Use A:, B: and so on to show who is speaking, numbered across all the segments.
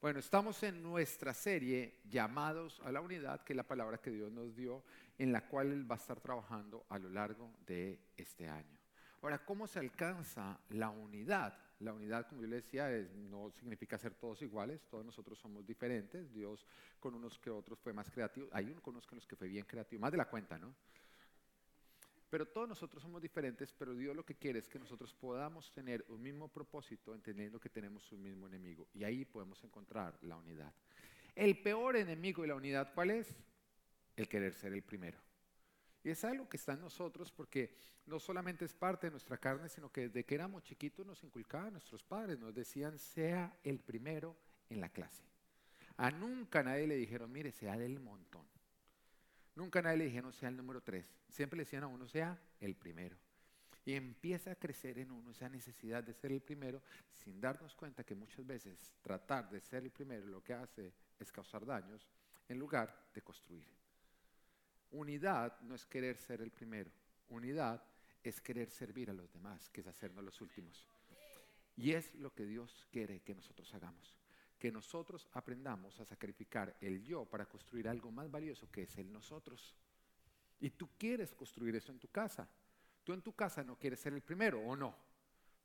A: Bueno, estamos en nuestra serie llamados a la unidad, que es la palabra que Dios nos dio, en la cual Él va a estar trabajando a lo largo de este año. Ahora, ¿cómo se alcanza la unidad? La unidad, como yo le decía, no significa ser todos iguales, todos nosotros somos diferentes. Dios con unos que otros fue más creativo, hay unos con los que fue bien creativo, más de la cuenta, ¿no? Pero todos nosotros somos diferentes, pero Dios lo que quiere es que nosotros podamos tener un mismo propósito, entendiendo que tenemos un mismo enemigo. Y ahí podemos encontrar la unidad. El peor enemigo de la unidad, ¿cuál es? El querer ser el primero. Y es algo que está en nosotros porque no solamente es parte de nuestra carne, sino que desde que éramos chiquitos nos inculcaban nuestros padres, nos decían, sea el primero en la clase. A nunca nadie le dijeron, mire, sea del montón. Nunca nadie le dijeron sea el número tres. Siempre le decían a uno sea el primero. Y empieza a crecer en uno esa necesidad de ser el primero sin darnos cuenta que muchas veces tratar de ser el primero lo que hace es causar daños en lugar de construir. Unidad no es querer ser el primero. Unidad es querer servir a los demás, que es hacernos los últimos. Y es lo que Dios quiere que nosotros hagamos que nosotros aprendamos a sacrificar el yo para construir algo más valioso que es el nosotros. Y tú quieres construir eso en tu casa. Tú en tu casa no quieres ser el primero o no.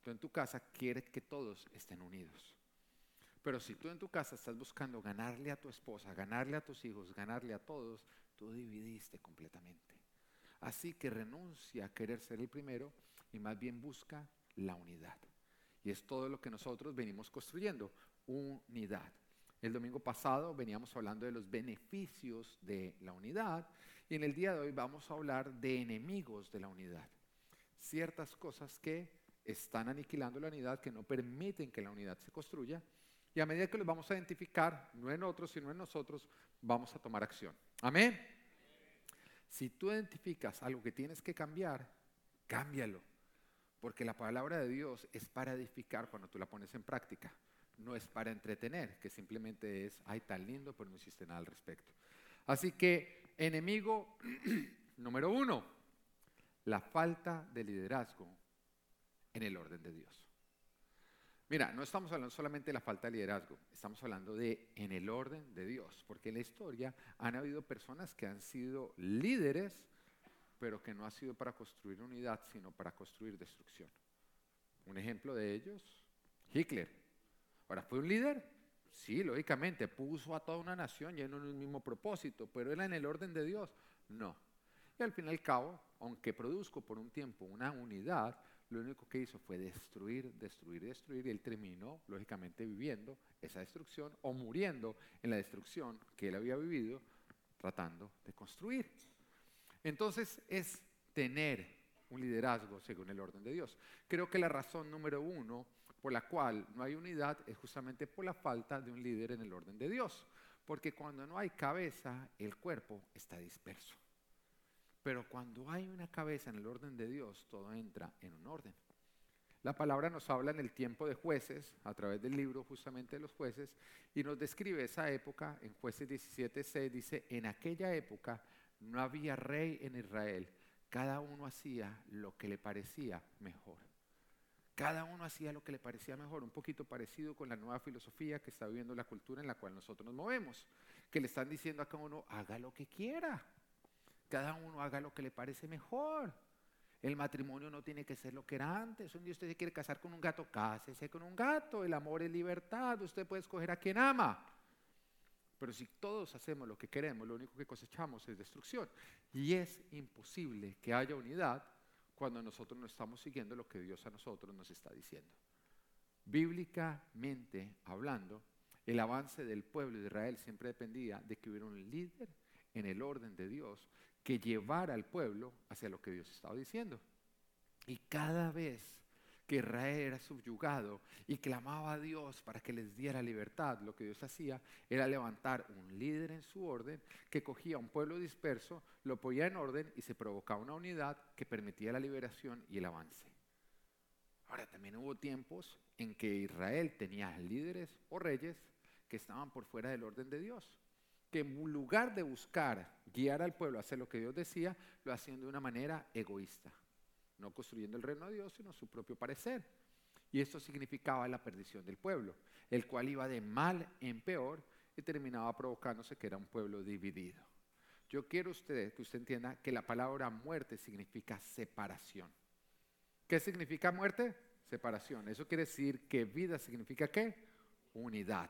A: Tú en tu casa quieres que todos estén unidos. Pero si tú en tu casa estás buscando ganarle a tu esposa, ganarle a tus hijos, ganarle a todos, tú dividiste completamente. Así que renuncia a querer ser el primero y más bien busca la unidad. Y es todo lo que nosotros venimos construyendo unidad. El domingo pasado veníamos hablando de los beneficios de la unidad y en el día de hoy vamos a hablar de enemigos de la unidad. Ciertas cosas que están aniquilando la unidad, que no permiten que la unidad se construya y a medida que los vamos a identificar, no en otros, sino en nosotros, vamos a tomar acción. Amén. Si tú identificas algo que tienes que cambiar, cámbialo. Porque la palabra de Dios es para edificar cuando tú la pones en práctica no es para entretener, que simplemente es, ay, tan lindo, pero no hiciste nada al respecto. Así que, enemigo número uno, la falta de liderazgo en el orden de Dios. Mira, no estamos hablando solamente de la falta de liderazgo, estamos hablando de en el orden de Dios, porque en la historia han habido personas que han sido líderes, pero que no ha sido para construir unidad, sino para construir destrucción. Un ejemplo de ellos, Hitler. Ahora, ¿fue un líder? Sí, lógicamente, puso a toda una nación lleno de un mismo propósito, pero era en el orden de Dios. No. Y al fin y al cabo, aunque produzco por un tiempo una unidad, lo único que hizo fue destruir, destruir, destruir, y él terminó, lógicamente, viviendo esa destrucción o muriendo en la destrucción que él había vivido tratando de construir. Entonces es tener un liderazgo según el orden de Dios. Creo que la razón número uno por la cual no hay unidad es justamente por la falta de un líder en el orden de Dios. Porque cuando no hay cabeza, el cuerpo está disperso. Pero cuando hay una cabeza en el orden de Dios, todo entra en un orden. La palabra nos habla en el tiempo de jueces, a través del libro justamente de los jueces, y nos describe esa época, en jueces 17.6 dice, en aquella época no había rey en Israel, cada uno hacía lo que le parecía mejor. Cada uno hacía lo que le parecía mejor, un poquito parecido con la nueva filosofía que está viviendo la cultura en la cual nosotros nos movemos, que le están diciendo a cada uno, haga lo que quiera, cada uno haga lo que le parece mejor. El matrimonio no tiene que ser lo que era antes. Un día usted se quiere casar con un gato, cásese con un gato. El amor es libertad. Usted puede escoger a quien ama. Pero si todos hacemos lo que queremos, lo único que cosechamos es destrucción. Y es imposible que haya unidad cuando nosotros no estamos siguiendo lo que Dios a nosotros nos está diciendo. Bíblicamente hablando, el avance del pueblo de Israel siempre dependía de que hubiera un líder en el orden de Dios que llevara al pueblo hacia lo que Dios estaba diciendo. Y cada vez que Israel era subyugado y clamaba a Dios para que les diera libertad, lo que Dios hacía era levantar un líder en su orden que cogía a un pueblo disperso, lo ponía en orden y se provocaba una unidad que permitía la liberación y el avance. Ahora, también hubo tiempos en que Israel tenía líderes o reyes que estaban por fuera del orden de Dios, que en lugar de buscar guiar al pueblo a hacer lo que Dios decía, lo hacían de una manera egoísta no construyendo el reino de Dios, sino su propio parecer. Y esto significaba la perdición del pueblo, el cual iba de mal en peor y terminaba provocándose que era un pueblo dividido. Yo quiero usted, que usted entienda que la palabra muerte significa separación. ¿Qué significa muerte? Separación. Eso quiere decir que vida significa qué? Unidad.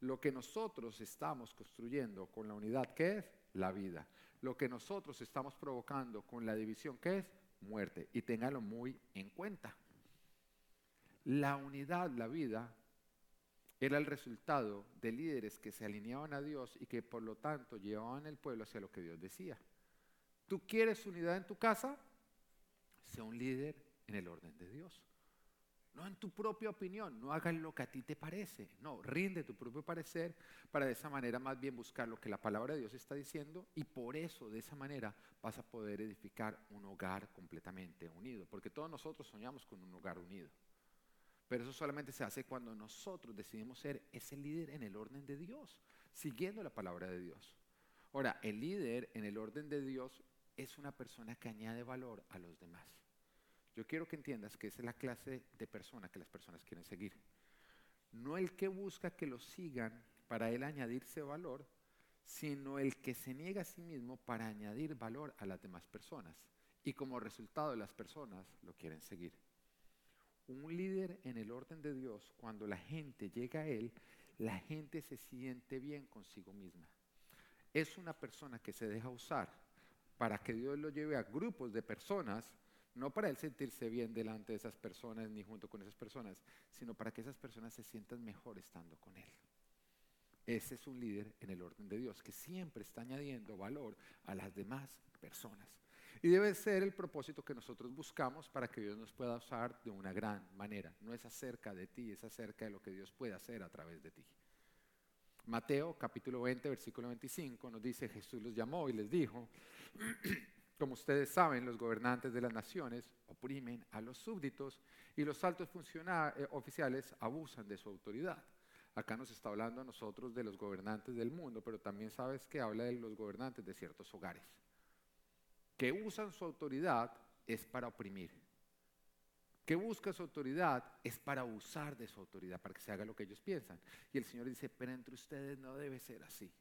A: Lo que nosotros estamos construyendo con la unidad, ¿qué es? La vida. Lo que nosotros estamos provocando con la división, ¿qué es? Muerte. Y téngalo muy en cuenta. La unidad, la vida, era el resultado de líderes que se alineaban a Dios y que por lo tanto llevaban el pueblo hacia lo que Dios decía. ¿Tú quieres unidad en tu casa? Sea un líder en el orden de Dios. No en tu propia opinión, no hagas lo que a ti te parece, no, rinde tu propio parecer para de esa manera más bien buscar lo que la palabra de Dios está diciendo y por eso de esa manera vas a poder edificar un hogar completamente unido, porque todos nosotros soñamos con un hogar unido. Pero eso solamente se hace cuando nosotros decidimos ser ese líder en el orden de Dios, siguiendo la palabra de Dios. Ahora, el líder en el orden de Dios es una persona que añade valor a los demás. Yo quiero que entiendas que esa es la clase de persona que las personas quieren seguir. No el que busca que lo sigan para él añadirse valor, sino el que se niega a sí mismo para añadir valor a las demás personas. Y como resultado las personas lo quieren seguir. Un líder en el orden de Dios, cuando la gente llega a él, la gente se siente bien consigo misma. Es una persona que se deja usar para que Dios lo lleve a grupos de personas, no para él sentirse bien delante de esas personas ni junto con esas personas, sino para que esas personas se sientan mejor estando con él. Ese es un líder en el orden de Dios, que siempre está añadiendo valor a las demás personas. Y debe ser el propósito que nosotros buscamos para que Dios nos pueda usar de una gran manera. No es acerca de ti, es acerca de lo que Dios puede hacer a través de ti. Mateo capítulo 20, versículo 25 nos dice, Jesús los llamó y les dijo, como ustedes saben, los gobernantes de las naciones oprimen a los súbditos y los altos eh, oficiales abusan de su autoridad. Acá nos está hablando a nosotros de los gobernantes del mundo, pero también sabes que habla de los gobernantes de ciertos hogares que usan su autoridad es para oprimir. Que busca su autoridad es para usar de su autoridad, para que se haga lo que ellos piensan. Y el Señor dice, pero entre ustedes no debe ser así.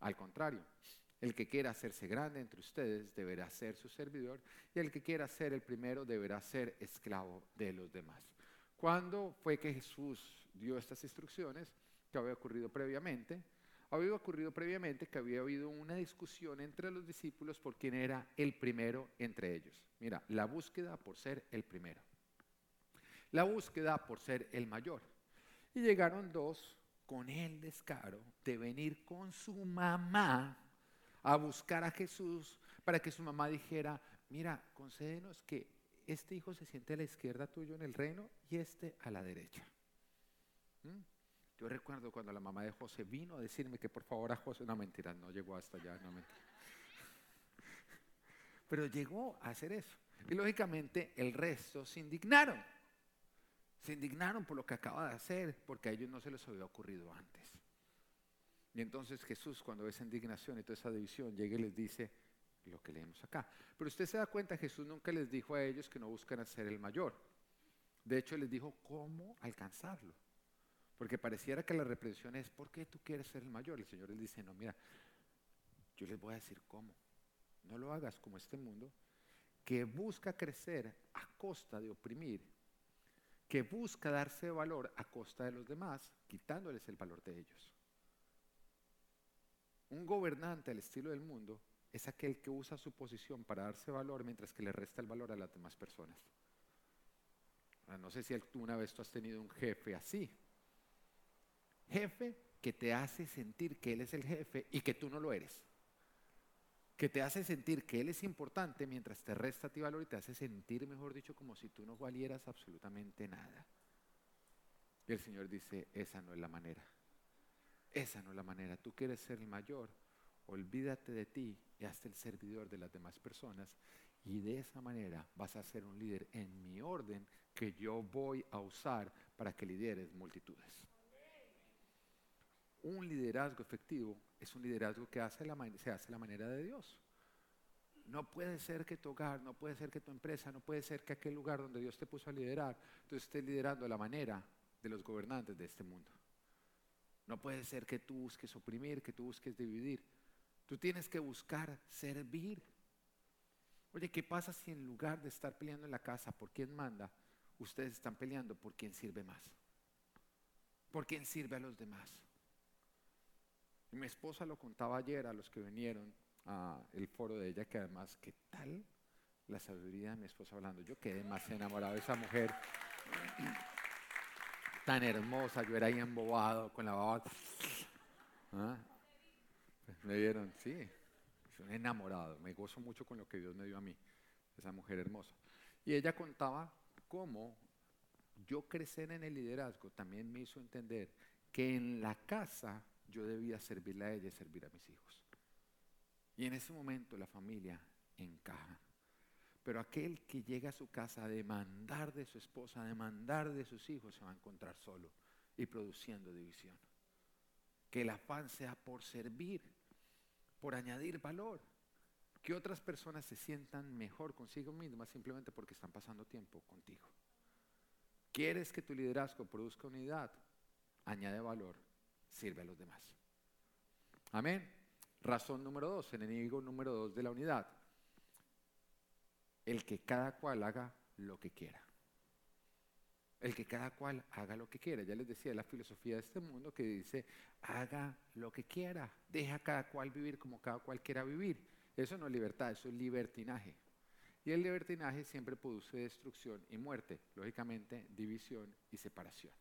A: Al contrario, el que quiera hacerse grande entre ustedes deberá ser su servidor y el que quiera ser el primero deberá ser esclavo de los demás. ¿Cuándo fue que Jesús dio estas instrucciones? Que había ocurrido previamente había ocurrido previamente que había habido una discusión entre los discípulos por quién era el primero entre ellos. Mira, la búsqueda por ser el primero. La búsqueda por ser el mayor. Y llegaron dos con el descaro de venir con su mamá a buscar a Jesús para que su mamá dijera, mira, concédenos que este hijo se siente a la izquierda tuyo en el reino y este a la derecha. ¿Mm? Yo recuerdo cuando la mamá de José vino a decirme que por favor a José, no mentira, no llegó hasta allá, no mentira. Pero llegó a hacer eso. Y lógicamente el resto se indignaron. Se indignaron por lo que acaba de hacer, porque a ellos no se les había ocurrido antes. Y entonces Jesús, cuando ve esa indignación y toda esa división, llega y les dice lo que leemos acá. Pero usted se da cuenta, Jesús nunca les dijo a ellos que no buscan ser el mayor. De hecho, les dijo cómo alcanzarlo. Porque pareciera que la reprensión es, ¿por qué tú quieres ser el mayor? El Señor les dice, no, mira, yo les voy a decir cómo. No lo hagas como este mundo, que busca crecer a costa de oprimir, que busca darse valor a costa de los demás, quitándoles el valor de ellos. Un gobernante al estilo del mundo es aquel que usa su posición para darse valor mientras que le resta el valor a las demás personas. no sé si una vez tú has tenido un jefe así, jefe que te hace sentir que Él es el jefe y que tú no lo eres. Que te hace sentir que Él es importante mientras te resta a ti valor y te hace sentir, mejor dicho, como si tú no valieras absolutamente nada. Y el Señor dice, esa no es la manera. Esa no es la manera. Tú quieres ser el mayor, olvídate de ti y hazte el servidor de las demás personas. Y de esa manera vas a ser un líder en mi orden que yo voy a usar para que lideres multitudes un liderazgo efectivo es un liderazgo que se hace la manera de Dios. No puede ser que tu hogar, no puede ser que tu empresa, no puede ser que aquel lugar donde Dios te puso a liderar, tú estés liderando la manera de los gobernantes de este mundo. No puede ser que tú busques oprimir, que tú busques dividir. Tú tienes que buscar servir. Oye, ¿qué pasa si en lugar de estar peleando en la casa por quién manda, ustedes están peleando por quién sirve más? ¿Por quién sirve a los demás? Y mi esposa lo contaba ayer a los que vinieron al foro de ella, que además, ¿qué tal la sabiduría de mi esposa hablando? Yo quedé más enamorado de esa mujer tan hermosa, yo era ahí embobado con la baba. ¿Ah? Pues me vieron, sí, soy enamorado, me gozo mucho con lo que Dios me dio a mí, esa mujer hermosa. Y ella contaba cómo yo crecer en el liderazgo también me hizo entender que en la casa yo debía servirle a ella y servir a mis hijos. Y en ese momento la familia encaja. Pero aquel que llega a su casa a demandar de su esposa, a demandar de sus hijos, se va a encontrar solo y produciendo división. Que el afán sea por servir, por añadir valor. Que otras personas se sientan mejor consigo mismas simplemente porque están pasando tiempo contigo. ¿Quieres que tu liderazgo produzca unidad? Añade valor, sirve a los demás. Amén. Razón número dos, enemigo número dos de la unidad. El que cada cual haga lo que quiera. El que cada cual haga lo que quiera. Ya les decía la filosofía de este mundo que dice, haga lo que quiera. Deja cada cual vivir como cada cual quiera vivir. Eso no es libertad, eso es libertinaje. Y el libertinaje siempre produce destrucción y muerte, lógicamente división y separación.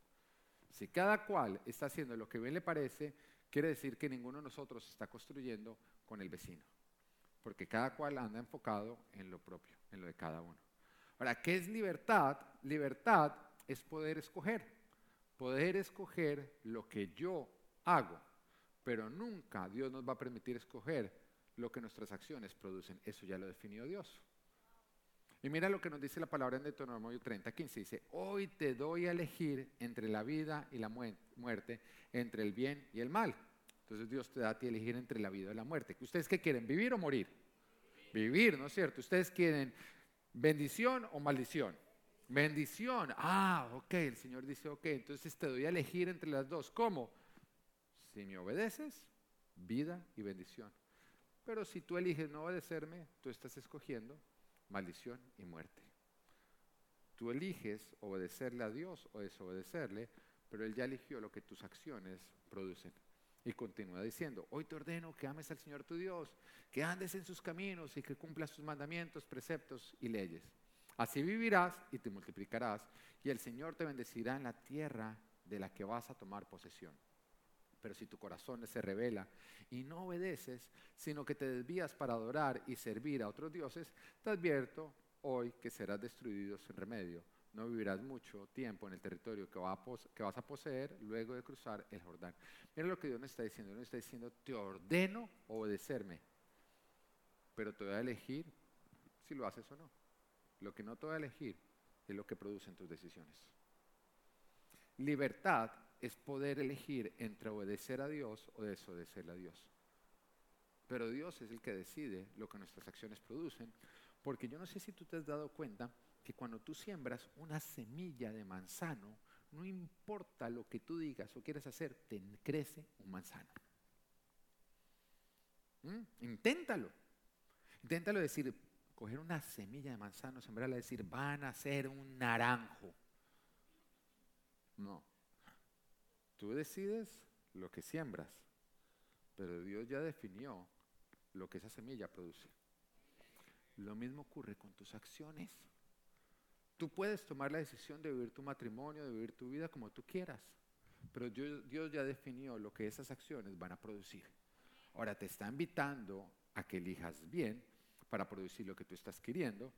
A: Si cada cual está haciendo lo que bien le parece, quiere decir que ninguno de nosotros está construyendo con el vecino, porque cada cual anda enfocado en lo propio, en lo de cada uno. Ahora, ¿qué es libertad? Libertad es poder escoger, poder escoger lo que yo hago, pero nunca Dios nos va a permitir escoger lo que nuestras acciones producen. Eso ya lo definió Dios. Y mira lo que nos dice la palabra en Deuteronomio 30, 15. Dice, hoy te doy a elegir entre la vida y la muerte, entre el bien y el mal. Entonces Dios te da a ti elegir entre la vida y la muerte. ¿Ustedes qué quieren? ¿Vivir o morir? Vivir, ¿no es cierto? ¿Ustedes quieren bendición o maldición? Bendición. Ah, ok, el Señor dice, ok, entonces te doy a elegir entre las dos. ¿Cómo? Si me obedeces, vida y bendición. Pero si tú eliges no obedecerme, tú estás escogiendo maldición y muerte. Tú eliges obedecerle a Dios o desobedecerle, pero Él ya eligió lo que tus acciones producen. Y continúa diciendo, hoy te ordeno que ames al Señor tu Dios, que andes en sus caminos y que cumplas sus mandamientos, preceptos y leyes. Así vivirás y te multiplicarás, y el Señor te bendecirá en la tierra de la que vas a tomar posesión. Pero si tu corazón se revela y no obedeces, sino que te desvías para adorar y servir a otros dioses, te advierto hoy que serás destruido sin remedio. No vivirás mucho tiempo en el territorio que, vas a poseer luego de cruzar el Jordán. Mira lo que Dios nos está diciendo. Dios nos está diciendo, te ordeno obedecerme, pero te voy a elegir si lo haces o no. Lo que no te voy a elegir es lo que producen tus decisiones. Libertad es poder elegir entre obedecer a Dios o desobedecer a Dios. Pero Dios es el que decide lo que nuestras acciones producen, porque yo no sé si tú te has dado cuenta que cuando tú siembras una semilla de manzano, no importa lo que tú digas o quieras hacer, te crece un manzano. ¿Mm? Inténtalo. Inténtalo decir, coger una semilla de manzano, sembrarla, decir, van a ser un naranjo. No. Tú decides lo que siembras, pero Dios ya definió lo que esa semilla produce. Lo mismo ocurre con tus acciones. Tú puedes tomar la decisión de vivir tu matrimonio, de vivir tu vida como tú quieras, pero Dios ya definió lo que esas acciones van a producir. Ahora te está invitando a que elijas bien para producir lo que tú estás queriendo,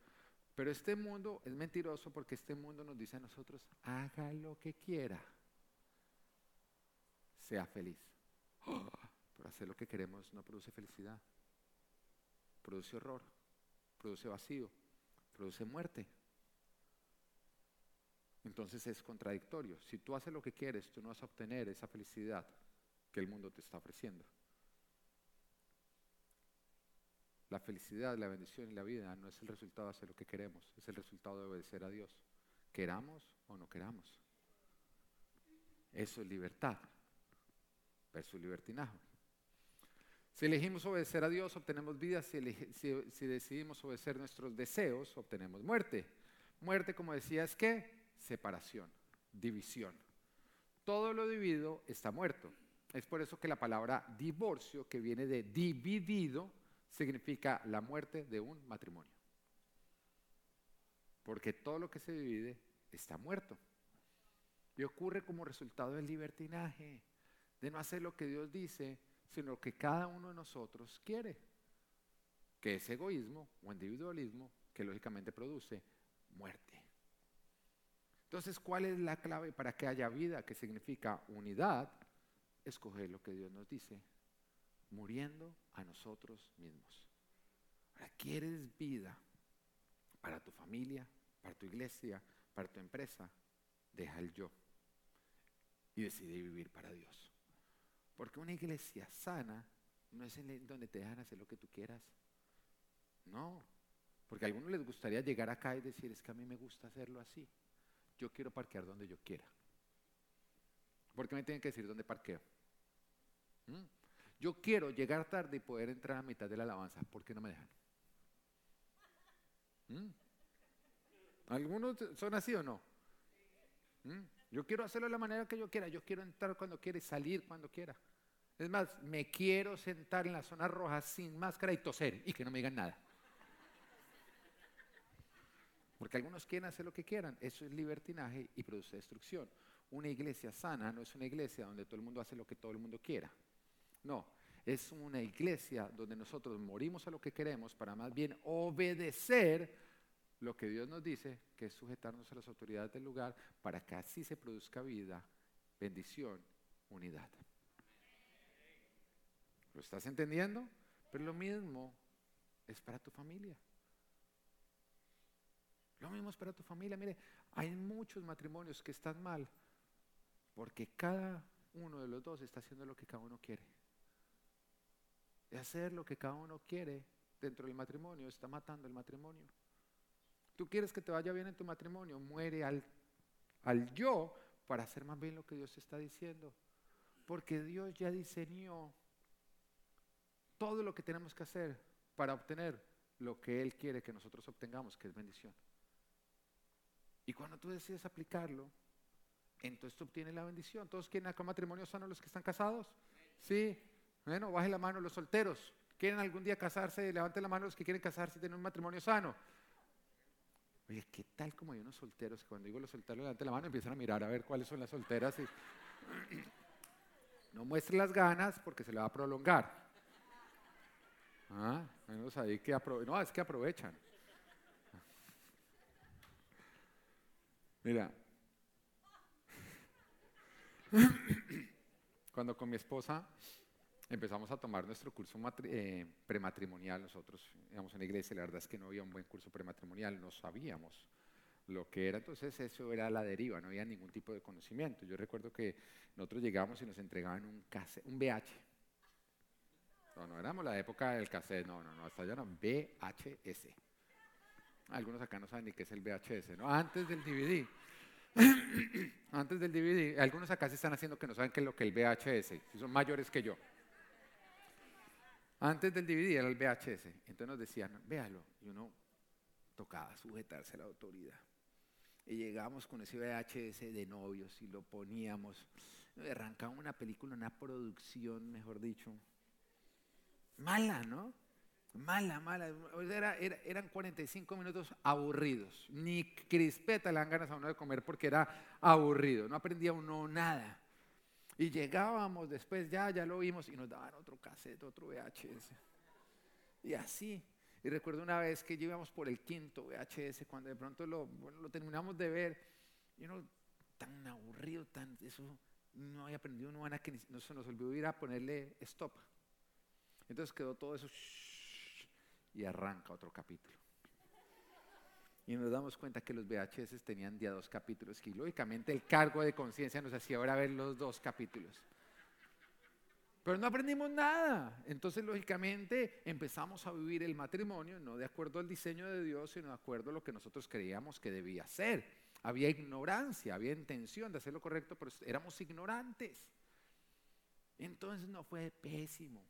A: pero este mundo es mentiroso porque este mundo nos dice a nosotros, haga lo que quiera sea feliz. Por hacer lo que queremos no produce felicidad, produce horror, produce vacío, produce muerte. Entonces es contradictorio. Si tú haces lo que quieres, tú no vas a obtener esa felicidad que el mundo te está ofreciendo. la felicidad, la bendición y la vida no es el resultado de hacer lo que queremos, es el resultado de obedecer a Dios, queramos o no queramos. Eso es libertad versus libertinaje. Si elegimos obedecer a Dios, obtenemos vida. Si, si, decidimos obedecer nuestros deseos, obtenemos muerte. Muerte, como decía, es que separación, división. Todo lo dividido está muerto. Es por eso que la palabra divorcio, que viene de dividido, significa la muerte de un matrimonio. Porque todo lo que se divide está muerto. Y ocurre como resultado del libertinaje, de no hacer lo que Dios dice, sino lo que cada uno de nosotros quiere, que es egoísmo o individualismo que lógicamente produce muerte. Entonces, ¿cuál es la clave para que haya vida, que significa unidad? Escoger lo que Dios nos dice, muriendo a nosotros mismos. Ahora, ¿quieres vida para tu familia, para tu iglesia, para tu empresa? Deja el yo y decide vivir para Dios. Porque una iglesia sana no es donde te dejan hacer lo que tú quieras. No, porque a algunos les gustaría llegar acá y decir, es que a mí me gusta hacerlo así yo quiero parquear donde yo quiera. ¿Por qué me tienen que decir dónde parqueo? ¿Mm? Yo quiero llegar tarde y poder entrar a mitad de la alabanza. ¿Por qué no me dejan? ¿Mm? ¿Algunos son así o no? ¿Mm? Yo quiero hacerlo de la manera que yo quiera. Yo quiero entrar cuando quiera y salir cuando quiera. Es más, me quiero sentar en la zona roja sin máscara y toser y que no me digan nada. Porque algunos quieren hacer lo que quieran. Eso es libertinaje y produce destrucción. Una iglesia sana no es una iglesia donde todo el mundo hace lo que todo el mundo quiera. No, es una iglesia donde nosotros morimos a lo que queremos para más bien obedecer lo que Dios nos dice, que es sujetarnos a las autoridades del lugar para que así se produzca vida, bendición, unidad. ¿Lo estás entendiendo? Pero lo mismo es para tu familia. Lo mismo es para tu familia. Mire, hay muchos matrimonios que están mal porque cada uno de los dos está haciendo lo que cada uno quiere. Y hacer lo que cada uno quiere dentro del matrimonio está matando el matrimonio. Tú quieres que te vaya bien en tu matrimonio, muere al, al yo para hacer más bien lo que Dios está diciendo. Porque Dios ya diseñó todo lo que tenemos que hacer para obtener lo que Él quiere que nosotros obtengamos, que es bendición. Y cuando tú decides aplicarlo, entonces tú obtienes la bendición. ¿Todos quieren acá matrimonio sano los que están casados? Sí. Bueno, baje la mano los solteros. ¿Quieren algún día casarse? Levanten la mano los que quieren casarse y tener un matrimonio sano. Oye, ¿qué tal como hay unos solteros que cuando digo los solteros levanten la mano empiezan a mirar a ver cuáles son las solteras? Y... no muestre las ganas porque se le va a prolongar. Ah, ahí que no, es que aprovechan. Mira, cuando con mi esposa empezamos a tomar nuestro curso eh, prematrimonial, nosotros íbamos a una iglesia, la verdad es que no había un buen curso prematrimonial, no sabíamos lo que era, entonces eso era la deriva, no había ningún tipo de conocimiento. Yo recuerdo que nosotros llegamos y nos entregaban un, cassette, un VH. No, no éramos la época del cassette, no, no, no, hasta allá no, VHS. Algunos acá no saben ni qué es el VHS, ¿no? Antes del DVD. Antes del DVD. Algunos acá se están haciendo que no saben qué es lo que es el VHS. Son mayores que yo. Antes del DVD era el VHS. Entonces nos decían, véalo. Y uno tocaba sujetarse a la autoridad. Y llegamos con ese VHS de novios y lo poníamos. Arrancaba una película, una producción, mejor dicho. Mala, ¿no? Mala, mala. Era, eran 45 minutos aburridos. Ni crispeta le dan ganas a uno de comer porque era aburrido. No aprendía uno nada. Y llegábamos después, ya, ya lo vimos, y nos daban otro cassette, otro VHS. Y así. Y recuerdo una vez que íbamos por el quinto VHS, cuando de pronto lo, terminamos de ver, y uno tan aburrido, tan, eso no había aprendido uno que no se nos olvidó ir a ponerle stop. Entonces quedó todo eso y arranca otro capítulo. Y nos damos cuenta que los VHS tenían ya dos capítulos y lógicamente el cargo de conciencia nos hacía ahora ver los dos capítulos. Pero no aprendimos nada. Entonces, lógicamente, empezamos a vivir el matrimonio no de acuerdo al diseño de Dios, sino de acuerdo a lo que nosotros creíamos que debía ser. Había ignorancia, había intención de hacer lo correcto, pero éramos ignorantes. Entonces no fue pésimo.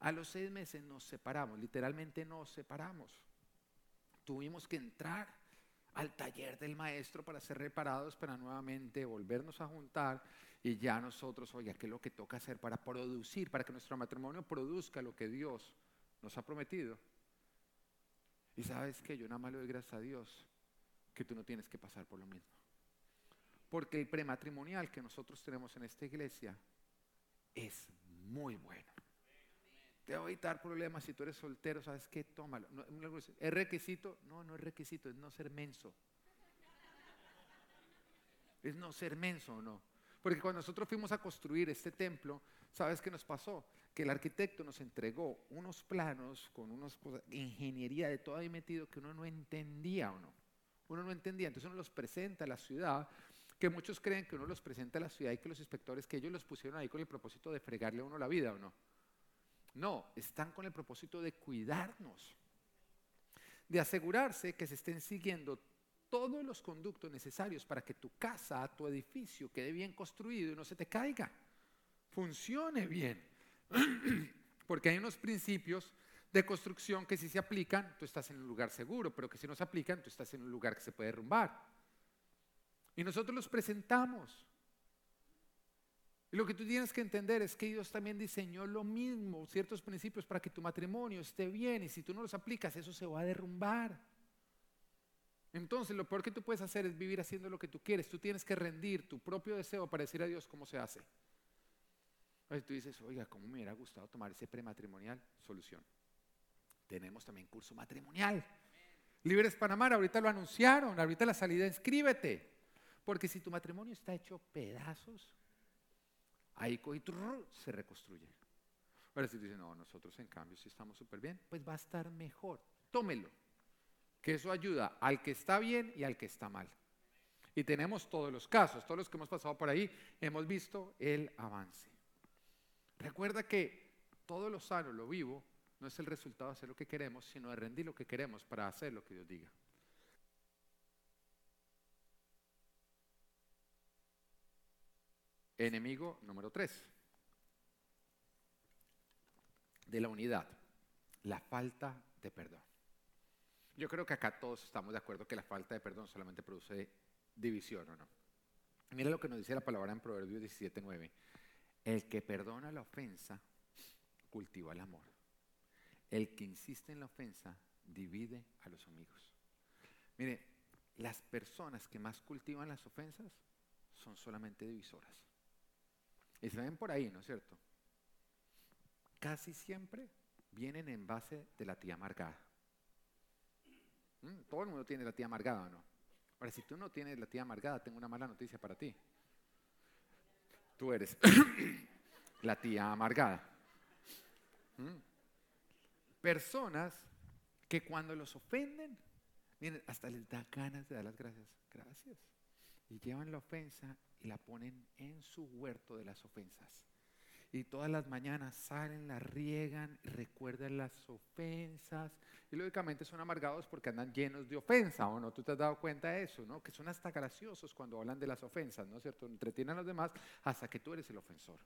A: A los seis meses nos separamos, literalmente nos separamos. Tuvimos que entrar al taller del maestro para ser reparados, para nuevamente volvernos a juntar y ya nosotros, oiga, ¿qué es lo que toca hacer para producir, para que nuestro matrimonio produzca lo que Dios nos ha prometido? Y sabes que yo nada más le doy gracias a Dios que tú no tienes que pasar por lo mismo. Porque el prematrimonial que nosotros tenemos en esta iglesia es muy bueno. Te va a evitar problemas si tú eres soltero, ¿sabes qué? Tómalo. ¿Es requisito? No, no es requisito, es no ser menso. Es no ser menso o no. Porque cuando nosotros fuimos a construir este templo, ¿sabes qué nos pasó? Que el arquitecto nos entregó unos planos con unas cosas, ingeniería de todo ahí metido que uno no entendía o no. Uno no entendía. Entonces uno los presenta a la ciudad, que muchos creen que uno los presenta a la ciudad y que los inspectores, que ellos los pusieron ahí con el propósito de fregarle a uno la vida o no. No, están con el propósito de cuidarnos, de asegurarse que se estén siguiendo todos los conductos necesarios para que tu casa, tu edificio quede bien construido y no se te caiga, funcione bien. Porque hay unos principios de construcción que si se aplican, tú estás en un lugar seguro, pero que si no se aplican, tú estás en un lugar que se puede derrumbar. Y nosotros los presentamos. Y lo que tú tienes que entender es que Dios también diseñó lo mismo, ciertos principios para que tu matrimonio esté bien y si tú no los aplicas, eso se va a derrumbar. Entonces, lo peor que tú puedes hacer es vivir haciendo lo que tú quieres. Tú tienes que rendir tu propio deseo para decir a Dios cómo se hace. Entonces tú dices, oiga, ¿cómo me hubiera gustado tomar ese prematrimonial? Solución. Tenemos también curso matrimonial. Libres Panamá, ahorita lo anunciaron, ahorita la salida, inscríbete. Porque si tu matrimonio está hecho pedazos, ahí se reconstruye. Ahora si dicen, no, nosotros en cambio si estamos súper bien, pues va a estar mejor. Tómelo. Que eso ayuda al que está bien y al que está mal. Y tenemos todos los casos, todos los que hemos pasado por ahí, hemos visto el avance. Recuerda que todo lo sano, lo vivo, no es el resultado de hacer lo que queremos, sino de rendir lo que queremos para hacer lo que Dios diga. Enemigo número tres de la unidad, la falta de perdón. Yo creo que acá todos estamos de acuerdo que la falta de perdón solamente produce división, ¿o no? Mira lo que nos dice la palabra en Proverbios 17:9. El que perdona la ofensa cultiva el amor. El que insiste en la ofensa divide a los amigos. Mire, las personas que más cultivan las ofensas son solamente divisoras. Y se ven por ahí, ¿no es cierto? Casi siempre vienen en base de la tía amargada. Mm, todo el mundo tiene la tía amargada, ¿no? Ahora, si tú no tienes la tía amargada, tengo una mala noticia para ti. Tú eres la tía amargada. Mm. Personas que cuando los ofenden, miren, hasta les da ganas de dar las gracias. Gracias. Y llevan la ofensa la ponen en su huerto de las ofensas. Y todas las mañanas salen, la riegan, recuerdan las ofensas. Y lógicamente son amargados porque andan llenos de ofensa, ¿o no? Tú te has dado cuenta de eso, ¿no? Que son hasta graciosos cuando hablan de las ofensas, ¿no es cierto? Entretienen a los demás hasta que tú eres el ofensor.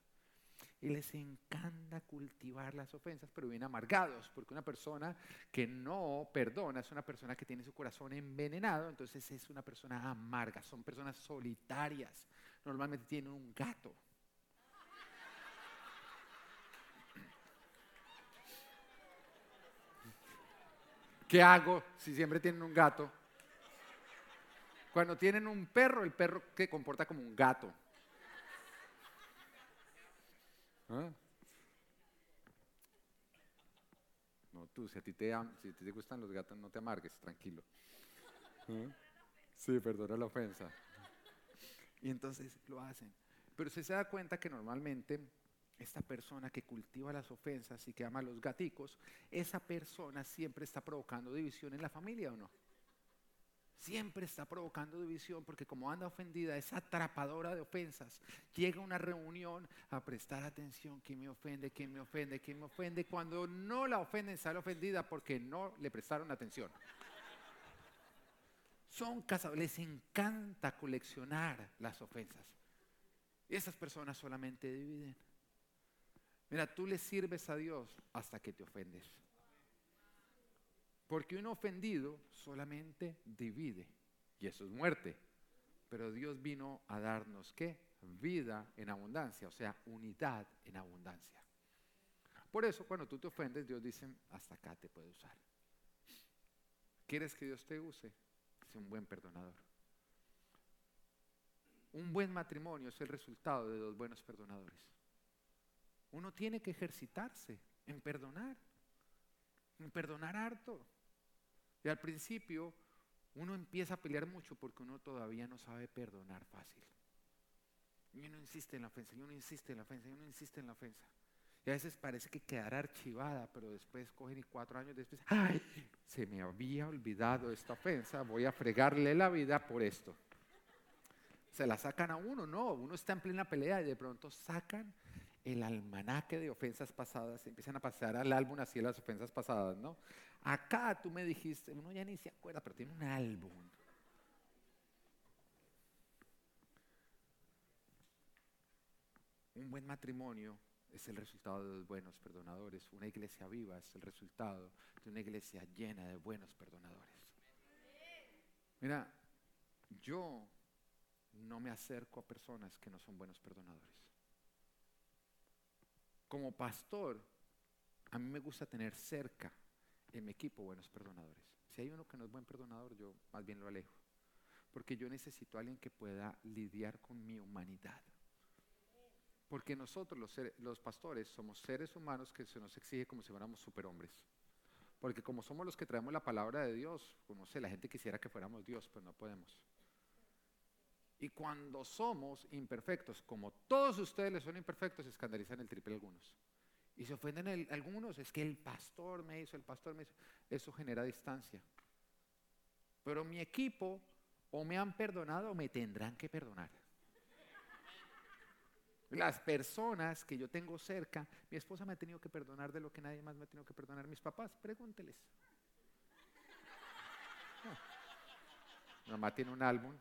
A: Y les encanta cultivar las ofensas, pero bien amargados, porque una persona que no perdona es una persona que tiene su corazón envenenado, entonces es una persona amarga, son personas solitarias, normalmente tienen un gato. ¿Qué hago si siempre tienen un gato? Cuando tienen un perro, el perro que comporta como un gato. ¿Ah? No, tú, si a ti te, si te gustan los gatos, no te amargues, tranquilo. ¿Ah? Sí, perdona la ofensa. Y entonces lo hacen. Pero se da cuenta que normalmente esta persona que cultiva las ofensas y que ama a los gaticos, esa persona siempre está provocando división en la familia o no. Siempre está provocando división porque como anda ofendida, es atrapadora de ofensas. Llega a una reunión a prestar atención, quién me ofende, quién me ofende, quién me ofende. Cuando no la ofenden, sale ofendida porque no le prestaron atención. Son cazadores, les encanta coleccionar las ofensas. Esas personas solamente dividen. Mira, tú le sirves a Dios hasta que te ofendes. Porque un ofendido solamente divide, y eso es muerte. Pero Dios vino a darnos qué? Vida en abundancia, o sea, unidad en abundancia. Por eso cuando tú te ofendes, Dios dice, hasta acá te puede usar. ¿Quieres que Dios te use? Sé un buen perdonador. Un buen matrimonio es el resultado de dos buenos perdonadores. Uno tiene que ejercitarse en perdonar, en perdonar harto. Y al principio uno empieza a pelear mucho porque uno todavía no sabe perdonar fácil. Y uno insiste en la ofensa, y uno insiste en la ofensa, y uno insiste en la ofensa. Y a veces parece que quedará archivada, pero después cogen y cuatro años después, ¡ay! Se me había olvidado esta ofensa, voy a fregarle la vida por esto. Se la sacan a uno, no, uno está en plena pelea y de pronto sacan el almanaque de ofensas pasadas, empiezan a pasar al álbum así las ofensas pasadas, ¿no? Acá tú me dijiste, uno ya ni se acuerda, pero tiene un álbum. Un buen matrimonio es el resultado de dos buenos perdonadores. Una iglesia viva es el resultado de una iglesia llena de buenos perdonadores. Mira, yo no me acerco a personas que no son buenos perdonadores. Como pastor, a mí me gusta tener cerca en mi equipo buenos perdonadores. Si hay uno que no es buen perdonador, yo más bien lo alejo. Porque yo necesito a alguien que pueda lidiar con mi humanidad. Porque nosotros los, pastores somos seres humanos que se nos exige como si fuéramos superhombres. Porque como somos los que traemos la palabra de Dios, pues no sé, la gente quisiera que fuéramos Dios, pero no podemos. Y cuando somos imperfectos, como todos ustedes les son imperfectos, se escandalizan el triple algunos. Y se ofenden algunos, es que el pastor me hizo, el pastor me hizo. Eso genera distancia. Pero mi equipo o me han perdonado o me tendrán que perdonar. Las personas que yo tengo cerca, mi esposa me ha tenido que perdonar de lo que nadie más me ha tenido que perdonar. Mis papás, pregúnteles. Mamá tiene un álbum.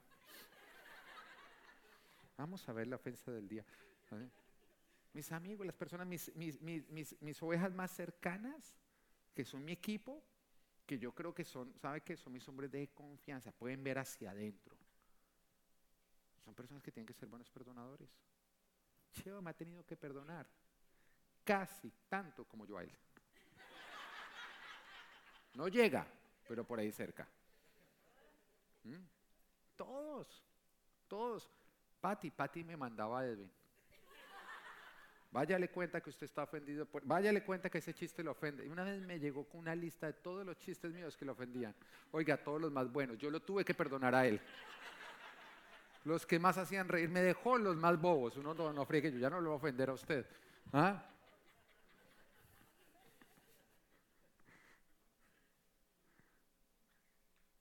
A: Vamos a ver la ofensa del día mis amigos, las personas, mis, mis, ovejas más cercanas, que son mi equipo, que yo creo que son, ¿sabe que Son mis hombres de confianza, pueden ver hacia adentro. Son personas que tienen que ser buenos perdonadores. Cheo me ha tenido que perdonar casi tanto como yo a él. No llega, pero por ahí cerca. ¿Mm? Todos, todos. Pati, Pati me mandaba a Edwin. Váyale cuenta que usted está ofendido. Por, váyale cuenta que ese chiste lo ofende. Y una vez me llegó con una lista de todos los chistes míos que lo ofendían. Oiga, todos los más buenos. Yo lo tuve que perdonar a él. Los que más hacían reír. Me dejó los más bobos. Uno no, no friegue, yo ya no lo voy a ofender a usted. ¿Ah?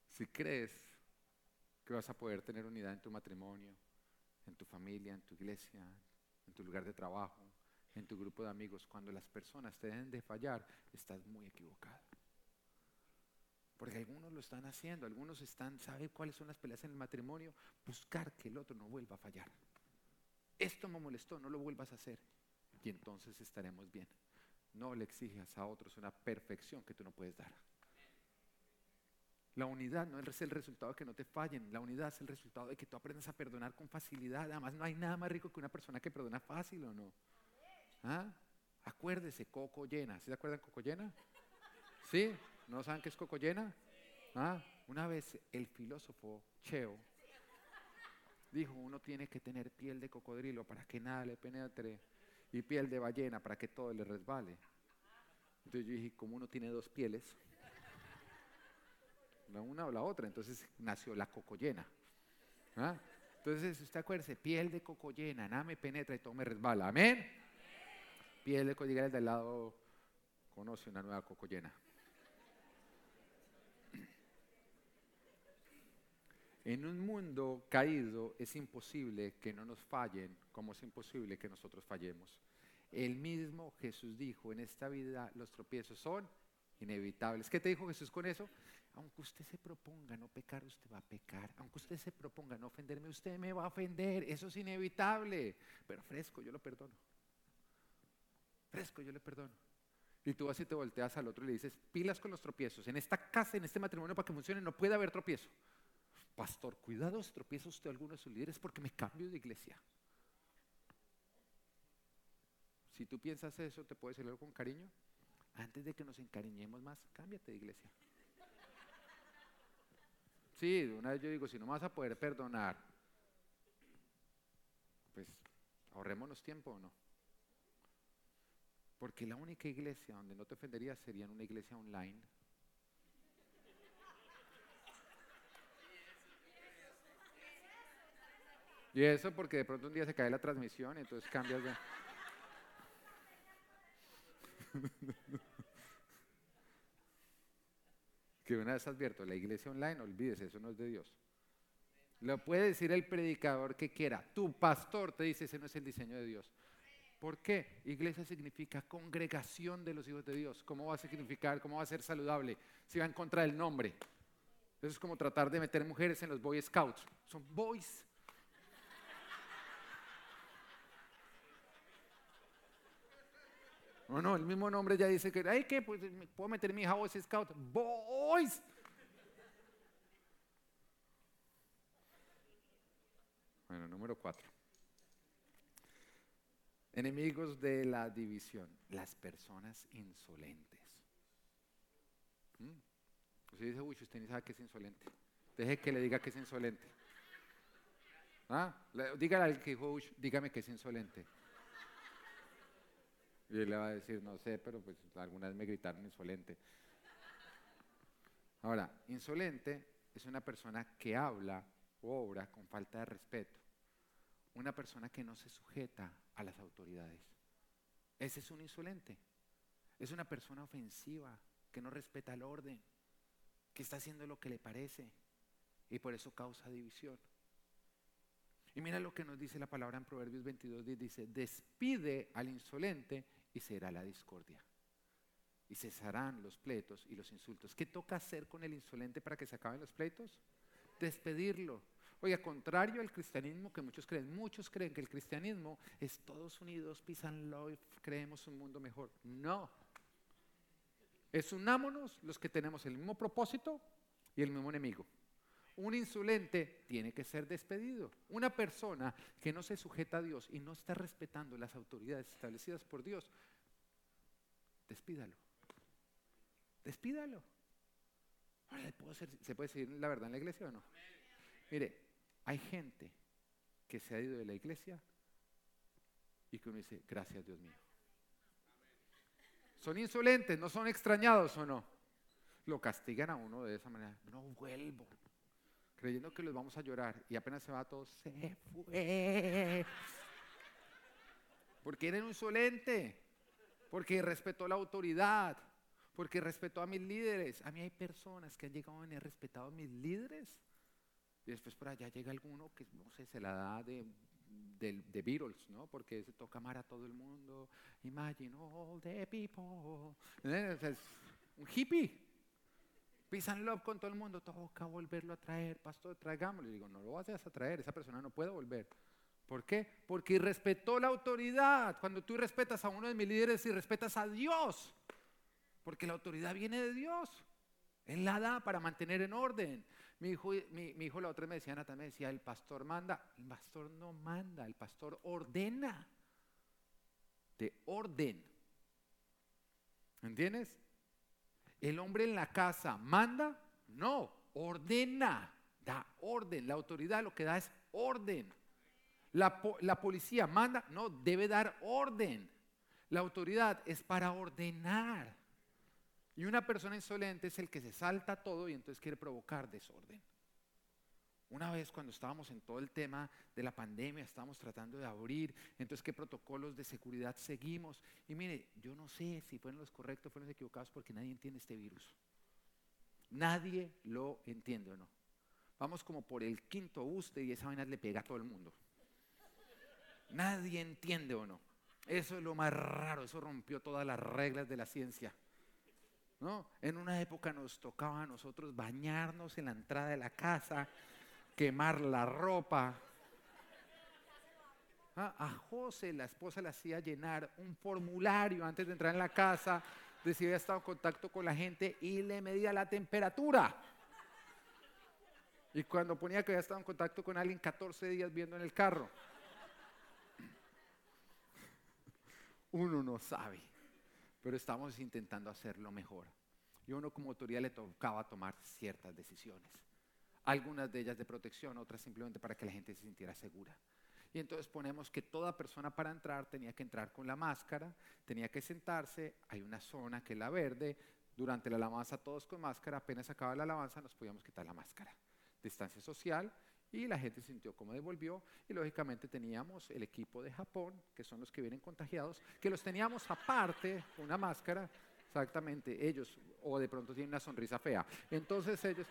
A: Si crees que vas a poder tener unidad en tu matrimonio, en tu familia, en tu iglesia, en tu lugar de trabajo, en tu grupo de amigos, cuando las personas te den de fallar, estás muy equivocado. Porque algunos lo están haciendo, algunos están, ¿sabe cuáles son las peleas en el matrimonio? Buscar que el otro no vuelva a fallar. Esto me molestó, no lo vuelvas a hacer. Y entonces estaremos bien. No le exijas a otros una perfección que tú no puedes dar. La unidad no es el resultado de que no te fallen, la unidad es el resultado de que tú aprendas a perdonar con facilidad. Además, no hay nada más rico que una persona que perdona fácil o no. ¿Ah? Acuérdese, coco llena. ¿Sí se acuerdan coco llena? ¿Sí? ¿No saben qué es coco llena? ¿Ah? Una vez el filósofo Cheo dijo, uno tiene que tener piel de cocodrilo para que nada le penetre y piel de ballena para que todo le resbale. Entonces yo dije, como uno tiene dos pieles, la una o la otra, entonces nació la cocollena. ¿Ah? Entonces usted acuérdese, piel de cocollena, nada me penetra y todo me resbala. Amén piel de el del lado conoce una nueva coco En un mundo caído es imposible que no nos fallen como es imposible que nosotros fallemos. El mismo Jesús dijo, en esta vida los tropiezos son inevitables. ¿Qué te dijo Jesús con eso? Aunque usted se proponga no pecar, usted va a pecar. Aunque usted se proponga no ofenderme, usted me va a ofender. Eso es inevitable. Pero fresco, yo lo perdono. Fresco, yo le perdono. Y tú así te volteas al otro y le dices, pilas con los tropiezos. En esta casa, en este matrimonio, para que funcione, no puede haber tropiezo. Pastor, cuidado si tropieza usted a alguno de sus líderes porque me cambio de iglesia. Si tú piensas eso, te puedo decirlo con cariño. Antes de que nos encariñemos más, cámbiate de iglesia. Sí, una vez yo digo, si no vas a poder perdonar, pues ahorrémonos tiempo o no. Porque la única iglesia donde no te ofenderías sería en una iglesia online Y eso porque de pronto un día se cae la transmisión entonces cambias de... que una vez advierto, la iglesia online, olvídese, eso no es de Dios. Lo puede decir el predicador que quiera. Tu pastor te dice, ese no es el diseño de Dios. ¿Por qué? Iglesia significa congregación de los hijos de Dios. ¿Cómo va a significar? ¿Cómo va a ser saludable? Si va en contra del nombre. Eso es como tratar de meter mujeres en los Boy Scouts. Son boys. No, no, el mismo nombre ya dice que, ay, ¿qué? Pues puedo meter mi hija Boy Scout. Boys. Bueno, número cuatro. Enemigos de la división, las personas insolentes. ¿Mm? Usted dice, uy, usted ni sabe que es insolente. Deje que le diga que es insolente. ¿Ah? Dígale al que dijo, dígame que es insolente. Y él le va a decir, no sé, pero pues algunas me gritaron insolente. Ahora, insolente es una persona que habla o obra con falta de respeto. Una persona que no se sujeta a las autoridades. Ese es un insolente. Es una persona ofensiva, que no respeta el orden, que está haciendo lo que le parece y por eso causa división. Y mira lo que nos dice la palabra en Proverbios 22, dice, despide al insolente y será la discordia. Y cesarán los pleitos y los insultos. ¿Qué toca hacer con el insolente para que se acaben los pleitos? Despedirlo. Oye, contrario al cristianismo que muchos creen, muchos creen que el cristianismo es todos unidos, pisan love, creemos un mundo mejor. No. Es unámonos los que tenemos el mismo propósito y el mismo enemigo. Un insolente tiene que ser despedido. Una persona que no se sujeta a Dios y no está respetando las autoridades establecidas por Dios, despídalo. Despídalo. ¿Se puede decir la verdad en la iglesia o no? Mire, hay gente que se ha ido de la iglesia y que uno dice, gracias Dios mío. Son insolentes, no son extrañados o no. Lo castigan a uno de esa manera. No vuelvo creyendo que los vamos a llorar y apenas se va todo, se fue. Porque era insolente, porque respetó la autoridad, porque respetó a mis líderes. A mí hay personas que han llegado a haber respetado a mis líderes y después por allá llega alguno que, no sé, se la da de, de, Beatles, ¿no? Porque se toca amar a todo el mundo. Imagine all the people. ¿Eh? un hippie. Peace and love con todo el mundo, toca volverlo a traer, pastor, traigámoslo. Y digo, no lo vas a traer, esa persona no puede volver. ¿Por qué? Porque respetó la autoridad. Cuando tú respetas a uno de mis líderes y respetas a Dios, porque la autoridad viene de Dios. Él la da para mantener en orden. Mi hijo, la otra vez me decía, Nata, me decía, el pastor manda. El pastor no manda, el pastor ordena. De orden. ¿Entiendes? El hombre en la casa manda, no, ordena, da orden. La autoridad lo que da es orden. La, policía manda, no, debe dar orden. La autoridad es para ordenar. Y una persona insolente es el que se salta todo y entonces quiere provocar desorden. Una vez cuando estábamos en todo el tema de la pandemia, estábamos tratando de abrir, entonces qué protocolos de seguridad seguimos. Y mire, yo no sé si fueron los correctos fueron los equivocados porque nadie entiende este virus. Nadie lo entiende o no. Vamos como por el quinto buste y esa vaina le pega a todo el mundo. Nadie entiende o no. Eso es lo más raro, eso rompió todas las reglas de la ciencia. ¿No? En una época nos tocaba a nosotros bañarnos en la entrada de la casa, quemar la ropa. Ah, a José, la esposa, le hacía llenar un formulario antes de entrar en la casa, de si había estado en contacto con la gente y le medía la temperatura. Y cuando ponía que había estado en contacto con alguien 14 días viendo en el carro. Uno no sabe, pero estamos intentando hacerlo mejor. Y uno como autoridad le tocaba tomar ciertas decisiones. Algunas de ellas de protección, otras simplemente para que la gente se sintiera segura. Y entonces ponemos que toda persona para entrar tenía que entrar con la máscara, tenía que sentarse, hay una zona que es la verde, durante la alabanza todos con máscara, apenas acaba la alabanza nos podíamos quitar la máscara. Distancia social, y la gente sintió como devolvió y lógicamente teníamos el equipo de Japón, que son los que vienen contagiados, que los teníamos aparte, una máscara, exactamente, ellos, o de pronto tienen una sonrisa fea. Entonces ellos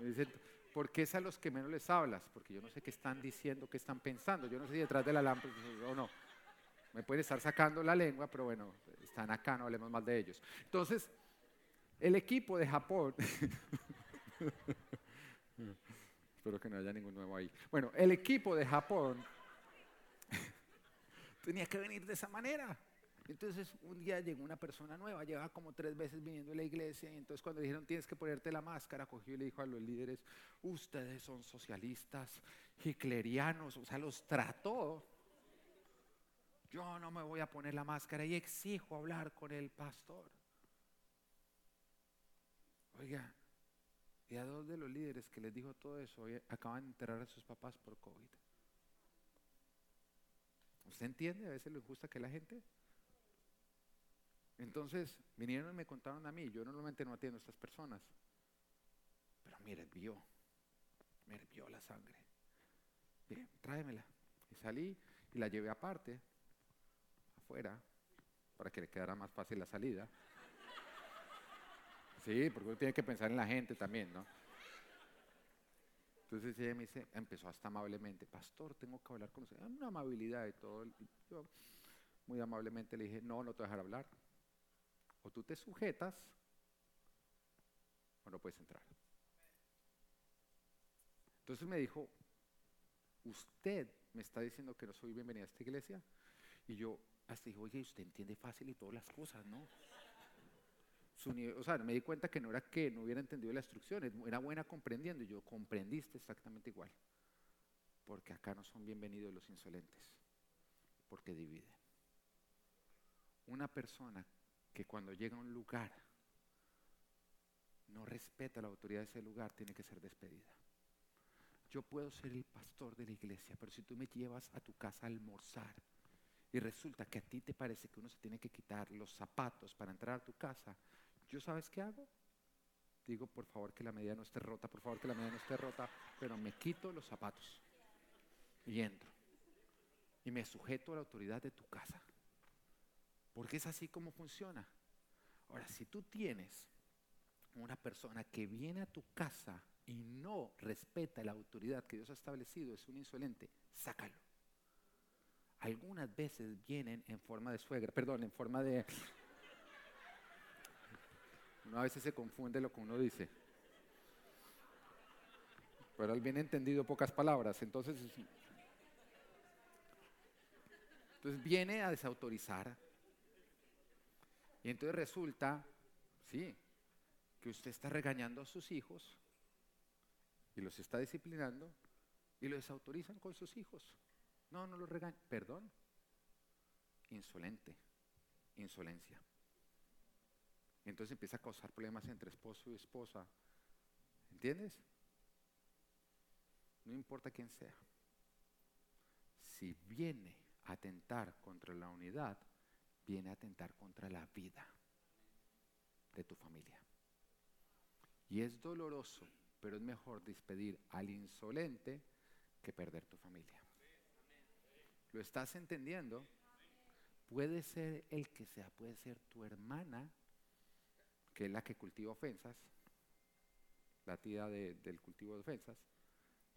A: me dicen, ¿por qué es a los que menos les hablas? Porque yo no sé qué están diciendo, qué están pensando, yo no sé si detrás de la lámpara o no. Me pueden estar sacando la lengua, pero bueno, están acá, no hablemos más de ellos. Entonces, el equipo de Japón Espero que no haya ningún nuevo ahí. Bueno, el equipo de Japón tenía que venir de esa manera. Entonces un día llegó una persona nueva, llevaba como tres veces viniendo a la iglesia y entonces cuando dijeron tienes que ponerte la máscara, cogió y le dijo a los líderes, ustedes son socialistas, hitlerianos, o sea, los trató. Yo no me voy a poner la máscara y exijo hablar con el pastor. Oiga, y a dos de los líderes que les dijo todo eso acaban de enterrar a sus papás por COVID. ¿Usted entiende a veces lo injusta que la gente? Entonces vinieron y me contaron a mí, yo normalmente no atiendo a estas personas, pero mire, vio, me vio la sangre. Bien, tráemela. Y salí y la llevé aparte, afuera, para que le quedara más fácil la salida. Sí, porque uno tiene que pensar en la gente también, ¿no? Entonces ella me dice, empezó hasta amablemente, pastor, tengo que hablar con usted. Una amabilidad y todo. yo muy amablemente le dije, no, no te voy a dejar hablar. O tú te sujetas o no puedes entrar. Entonces me dijo, usted me está diciendo que no soy bienvenida a esta iglesia. Y yo hasta dije, oye, usted entiende fácil y todas las cosas, ¿no? o sea, me di cuenta que no era que no hubiera entendido la instrucción, era buena comprendiendo. Y yo comprendiste exactamente igual. Porque acá no son bienvenidos los insolentes, porque dividen. Una persona que cuando llega a un lugar no respeta la autoridad de ese lugar, tiene que ser despedida. Yo puedo ser el pastor de la iglesia, pero si tú me llevas a tu casa a almorzar y resulta que a ti te parece que uno se tiene que quitar los zapatos para entrar a tu casa, ¿Yo sabes qué hago? Digo, por favor que la medida no esté rota, por favor que la medida no esté rota, pero me quito los zapatos y entro. Y me sujeto a la autoridad de tu casa. Porque es así como funciona. Ahora, si tú tienes una persona que viene a tu casa y no respeta la autoridad que Dios ha establecido, es un insolente, sácalo. Algunas veces vienen en forma de suegra, perdón, en forma de, uno a veces se confunde lo que uno dice. Pero él bien entendido pocas palabras. Entonces, entonces viene a desautorizar. Y entonces resulta, sí, que usted está regañando a sus hijos y los está disciplinando y lo desautorizan con sus hijos. No, no los regañan. Perdón. Insolente. Insolencia. Entonces empieza a causar problemas entre esposo y esposa. ¿Entiendes? No importa quién sea. Si viene a atentar contra la unidad, viene a atentar contra la vida de tu familia. Y es doloroso, pero es mejor despedir al insolente que perder tu familia. ¿Lo estás entendiendo? Puede ser el que sea, puede ser tu hermana, que es la que cultiva ofensas, la tía del cultivo de ofensas,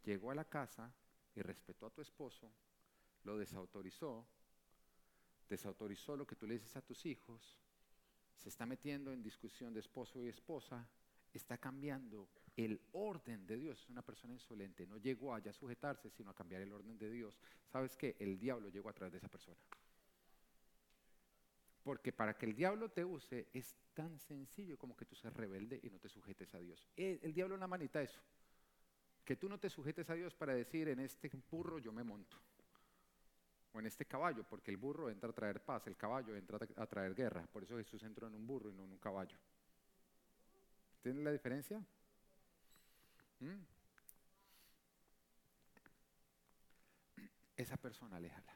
A: llegó a la casa y respetó a tu esposo, lo desautorizó, desautorizó lo que tú le dices a tus hijos, se está metiendo en discusión de esposo y esposa, está cambiando el orden de Dios. Es una persona insolente, no llegó allá a sujetarse, sino a cambiar el orden de Dios. ¿Sabes qué? El diablo llegó a través de esa persona. Porque para que el diablo te use es tan sencillo como que tú seas rebelde y no te sujetes a Dios. El, el diablo una manita eso. Que tú no te sujetes a Dios para decir en este burro yo me monto. O en este caballo, porque el burro entra a traer paz, el caballo entra a traer guerra. Por eso Jesús entró en un burro y no en un caballo. ¿Tienen la diferencia? ¿Mm? Esa persona, aléjala.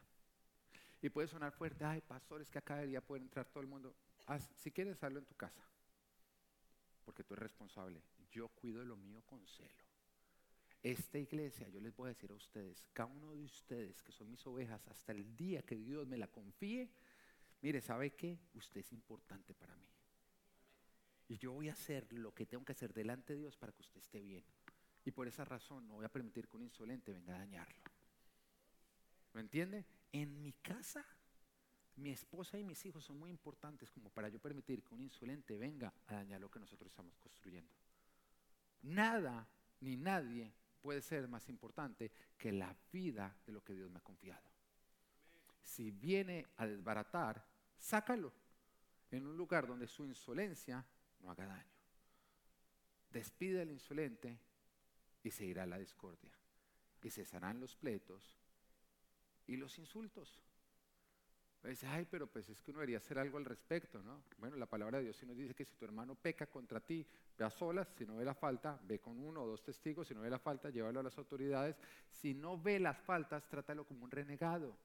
A: Y puede sonar fuerte, ay, pastores, que acá debería poder entrar todo el mundo. si quieres, hacerlo en tu casa, porque tú eres responsable. Yo cuido lo mío con celo. Esta iglesia, yo les voy a decir a ustedes, cada uno de ustedes que son mis ovejas, hasta el día que Dios me la confíe, mire, ¿sabe qué? Usted es importante para mí. Y yo voy a hacer lo que tengo que hacer delante de Dios para que usted esté bien. Y por esa razón no voy a permitir que un insolente venga a dañarlo. ¿Lo entiende? En mi casa, mi esposa y mis hijos son muy importantes como para yo permitir que un insolente venga a dañar lo que nosotros estamos construyendo. Nada ni nadie puede ser más importante que la vida de lo que Dios me ha confiado. Si viene a desbaratar, sácalo en un lugar donde su insolencia no haga daño. Despide al insolente y se irá la discordia. Y cesarán los pleitos y los insultos. Ay, pero pues es que uno debería hacer algo al respecto, ¿no? Bueno, la palabra de Dios sí nos dice que si tu hermano peca contra ti, ve a solas, si no ve la falta, ve con uno o dos testigos, si no ve la falta, llévalo a las autoridades. Si no ve las faltas, trátalo como un renegado.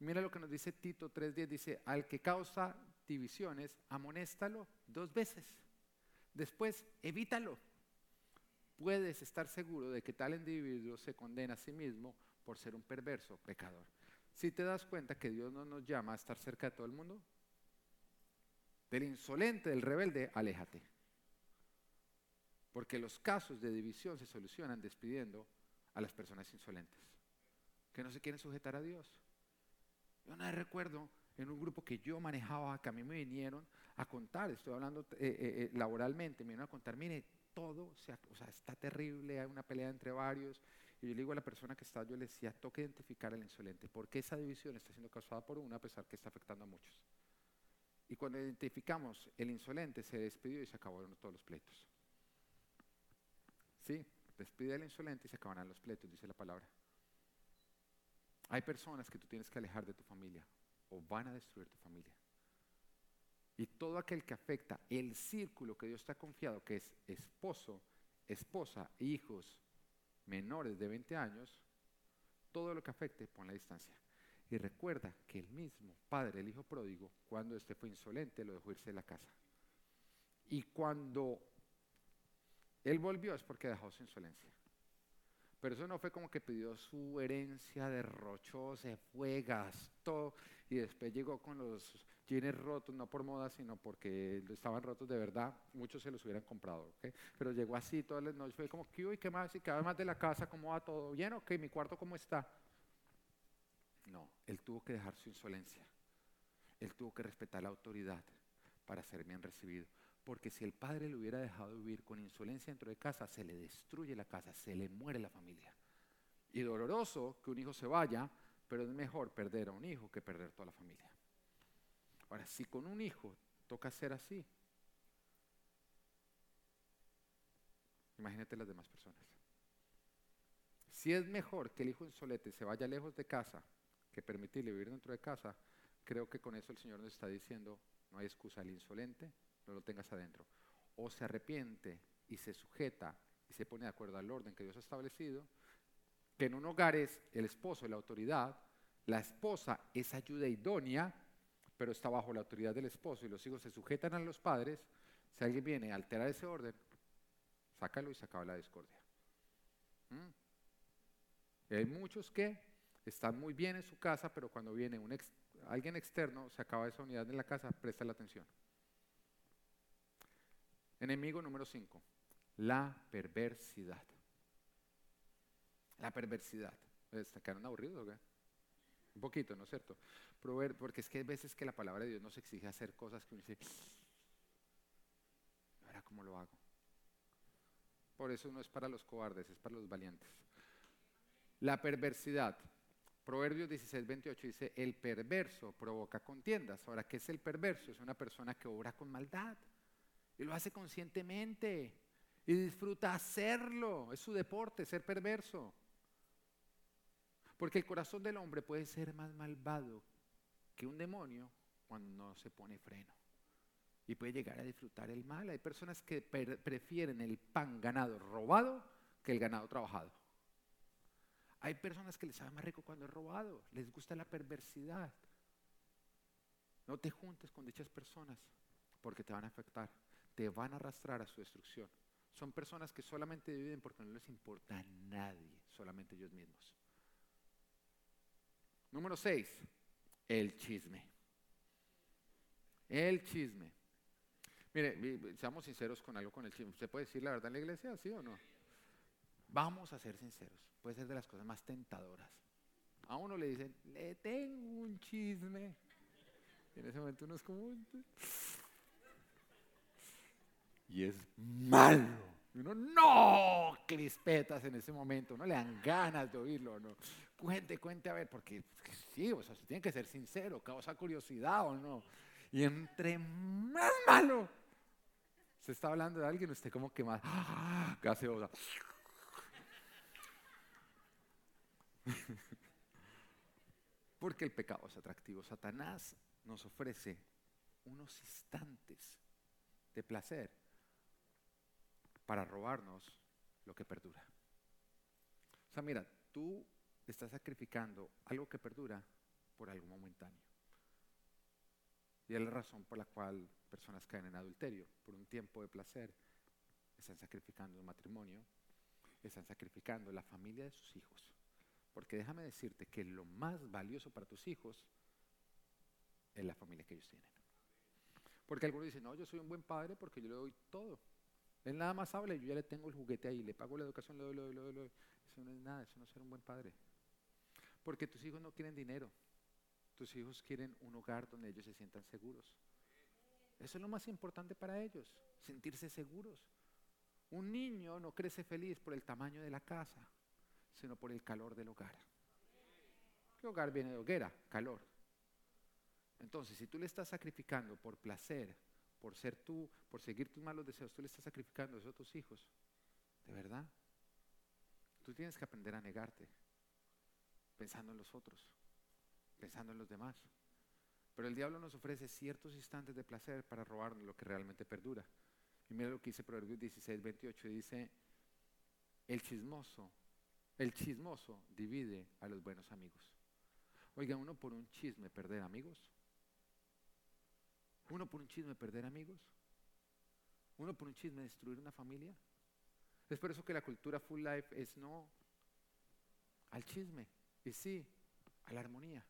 A: Mira lo que nos dice Tito 3.10, dice, al que causa divisiones, amonéstalo dos veces. Después, evítalo. Puedes estar seguro de que tal individuo se condena a sí mismo por ser un perverso pecador. Si te das cuenta que Dios no nos llama a estar cerca de todo el mundo, del insolente, del rebelde, aléjate. Porque los casos de división se solucionan despidiendo a las personas insolentes, que no se quieren sujetar a Dios. Yo no recuerdo en un grupo que yo manejaba, que a mí me vinieron a contar, estoy hablando eh, eh, eh, laboralmente, me vinieron a contar, mire, todo o sea, está terrible, hay una pelea entre varios. Y yo le digo a la persona que está, yo le decía, toca identificar al insolente, porque esa división está siendo causada por una a pesar que está afectando a muchos. Y cuando identificamos el insolente, se despidió y se acabaron todos los pleitos. Sí, despide al insolente y se acabarán los pleitos, dice la palabra. Hay personas que tú tienes que alejar de tu familia o van a destruir tu familia. Y todo aquel que afecta el círculo que Dios te ha confiado, que es esposo, esposa, hijos menores de 20 años, todo lo que afecte, pon la distancia. Y recuerda que el mismo padre, el hijo pródigo, cuando este fue insolente, lo dejó irse de la casa. Y cuando él volvió es porque dejó su insolencia. Pero eso no fue como que pidió su herencia, derrochó, se fue, gastó y después llegó con los jeans rotos, no por moda, sino porque estaban rotos de verdad. Muchos se los hubieran comprado, Pero llegó así todas las noches, fue como, ¿qué, qué más? Y vez más de la casa, ¿cómo va todo? ¿Bien? Ok, mi cuarto, ¿cómo está? No, él tuvo que dejar su insolencia. Él tuvo que respetar la autoridad para ser bien recibido. Porque si el padre le hubiera dejado vivir con insolencia dentro de casa, se le destruye la casa, se le muere la familia. Y doloroso que un hijo se vaya, pero es mejor perder a un hijo que perder toda la familia. Ahora, si con un hijo toca ser así, imagínate las demás personas. Si es mejor que el hijo insolente se vaya lejos de casa que permitirle vivir dentro de casa, creo que con eso el Señor nos está diciendo, no hay excusa al insolente, no lo tengas adentro. O se arrepiente y se sujeta y se pone de acuerdo al orden que Dios ha establecido, que en un hogar es el esposo la autoridad, la esposa es ayuda idónea, pero está bajo la autoridad del esposo y los hijos se sujetan a los padres, si alguien viene a alterar ese orden, sácalo y se acaba la discordia. ¿Mm? hay muchos que están muy bien en su casa, pero cuando viene alguien externo, se acaba esa unidad en la casa, presta la atención. Enemigo número 5, la perversidad. La perversidad. ¿Está quedando aburrido o qué? Un poquito, ¿no es cierto? porque es que hay veces que la palabra de Dios nos exige hacer cosas que uno dice, ahora cómo lo hago. Por eso no es para los cobardes, es para los valientes. La perversidad. Proverbios 16, 28 dice, el perverso provoca contiendas. Ahora, ¿qué es el perverso? Es una persona que obra con maldad y lo hace conscientemente y disfruta hacerlo. Es su deporte, ser perverso. Porque el corazón del hombre puede ser más malvado que un demonio cuando no se pone freno. Y puede llegar a disfrutar el mal. Hay personas que prefieren el pan ganado robado que el ganado trabajado. Hay personas que les sabe más rico cuando es robado. Les gusta la perversidad. No te juntes con dichas personas porque te van a afectar. Te van a arrastrar a su destrucción. Son personas que solamente viven porque no les importa a nadie, solamente ellos mismos. Número 6, el chisme. El chisme. Mire, seamos sinceros con algo con el chisme. ¿Usted puede decir la verdad en la iglesia, sí o no? Vamos a ser sinceros. Puede ser de las cosas más tentadoras. A uno le dicen, le tengo un chisme. En ese momento uno es como... Y es malo. Y uno, no, crispetas en ese momento, no le dan ganas de oírlo, no. Cuente, cuente a ver, porque sí, o sea, se tiene que ser sincero, causa curiosidad o no. Y entre más malo, se está hablando de alguien, usted como que más, ¡ah! gaseosa. Porque el pecado es atractivo. Satanás nos ofrece unos instantes de placer para robarnos lo que perdura. O sea, mira, tú estás sacrificando algo que perdura por algo momentáneo. Y es la razón por la cual personas caen en adulterio, por un tiempo de placer, están sacrificando un matrimonio, están sacrificando la familia de sus hijos. Porque déjame decirte que lo más valioso para tus hijos es la familia que ellos tienen. Porque algunos dicen, no, yo soy un buen padre porque yo le doy todo. Él nada más habla yo ya le tengo el juguete ahí, le pago la educación, le doy, le doy, le doy. Eso no es nada, eso no es ser un buen padre. Porque tus hijos no quieren dinero. Tus hijos quieren un hogar donde ellos se sientan seguros. Eso es lo más importante para ellos, sentirse seguros. Un niño no crece feliz por el tamaño de la casa, sino por el calor del hogar. ¿Qué hogar viene de hoguera? Calor. Entonces, si tú le estás sacrificando por placer, por ser tú, por seguir tus malos deseos, tú le estás sacrificando eso a tus hijos. ¿De verdad? Tú tienes que aprender a negarte, pensando en los otros, pensando en los demás. Pero el diablo nos ofrece ciertos instantes de placer para robarnos lo que realmente perdura. Y mira lo que dice Proverbios 16, 28, dice, el chismoso, el chismoso divide a los buenos amigos. Oiga, uno por un chisme perder amigos. Uno por un chisme perder amigos. Uno por un chisme destruir una familia. Es por eso que la cultura full life es no al chisme y sí a la armonía.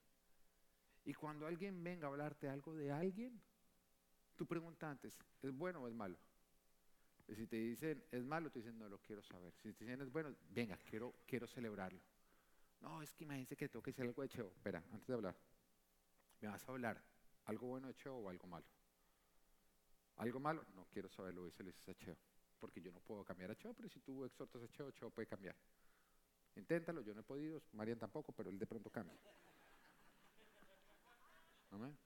A: Y cuando alguien venga a hablarte algo de alguien, tú preguntas antes, ¿es bueno o es malo? Y si te dicen es malo, tú dices, no lo quiero saber. Si te dicen es bueno, venga, quiero, quiero celebrarlo. No, es que imagínense que tengo que decir algo de Cheo. Espera, antes de hablar, me vas a hablar ¿Algo bueno de Cheo o algo malo? ¿Algo malo? No quiero saberlo, se le dices a Cheo. Porque yo no puedo cambiar a Cheo, pero si tú exhortas a Cheo, Cheo puede cambiar. Inténtalo, yo no he podido, Marian tampoco, pero él de pronto cambia. Amén.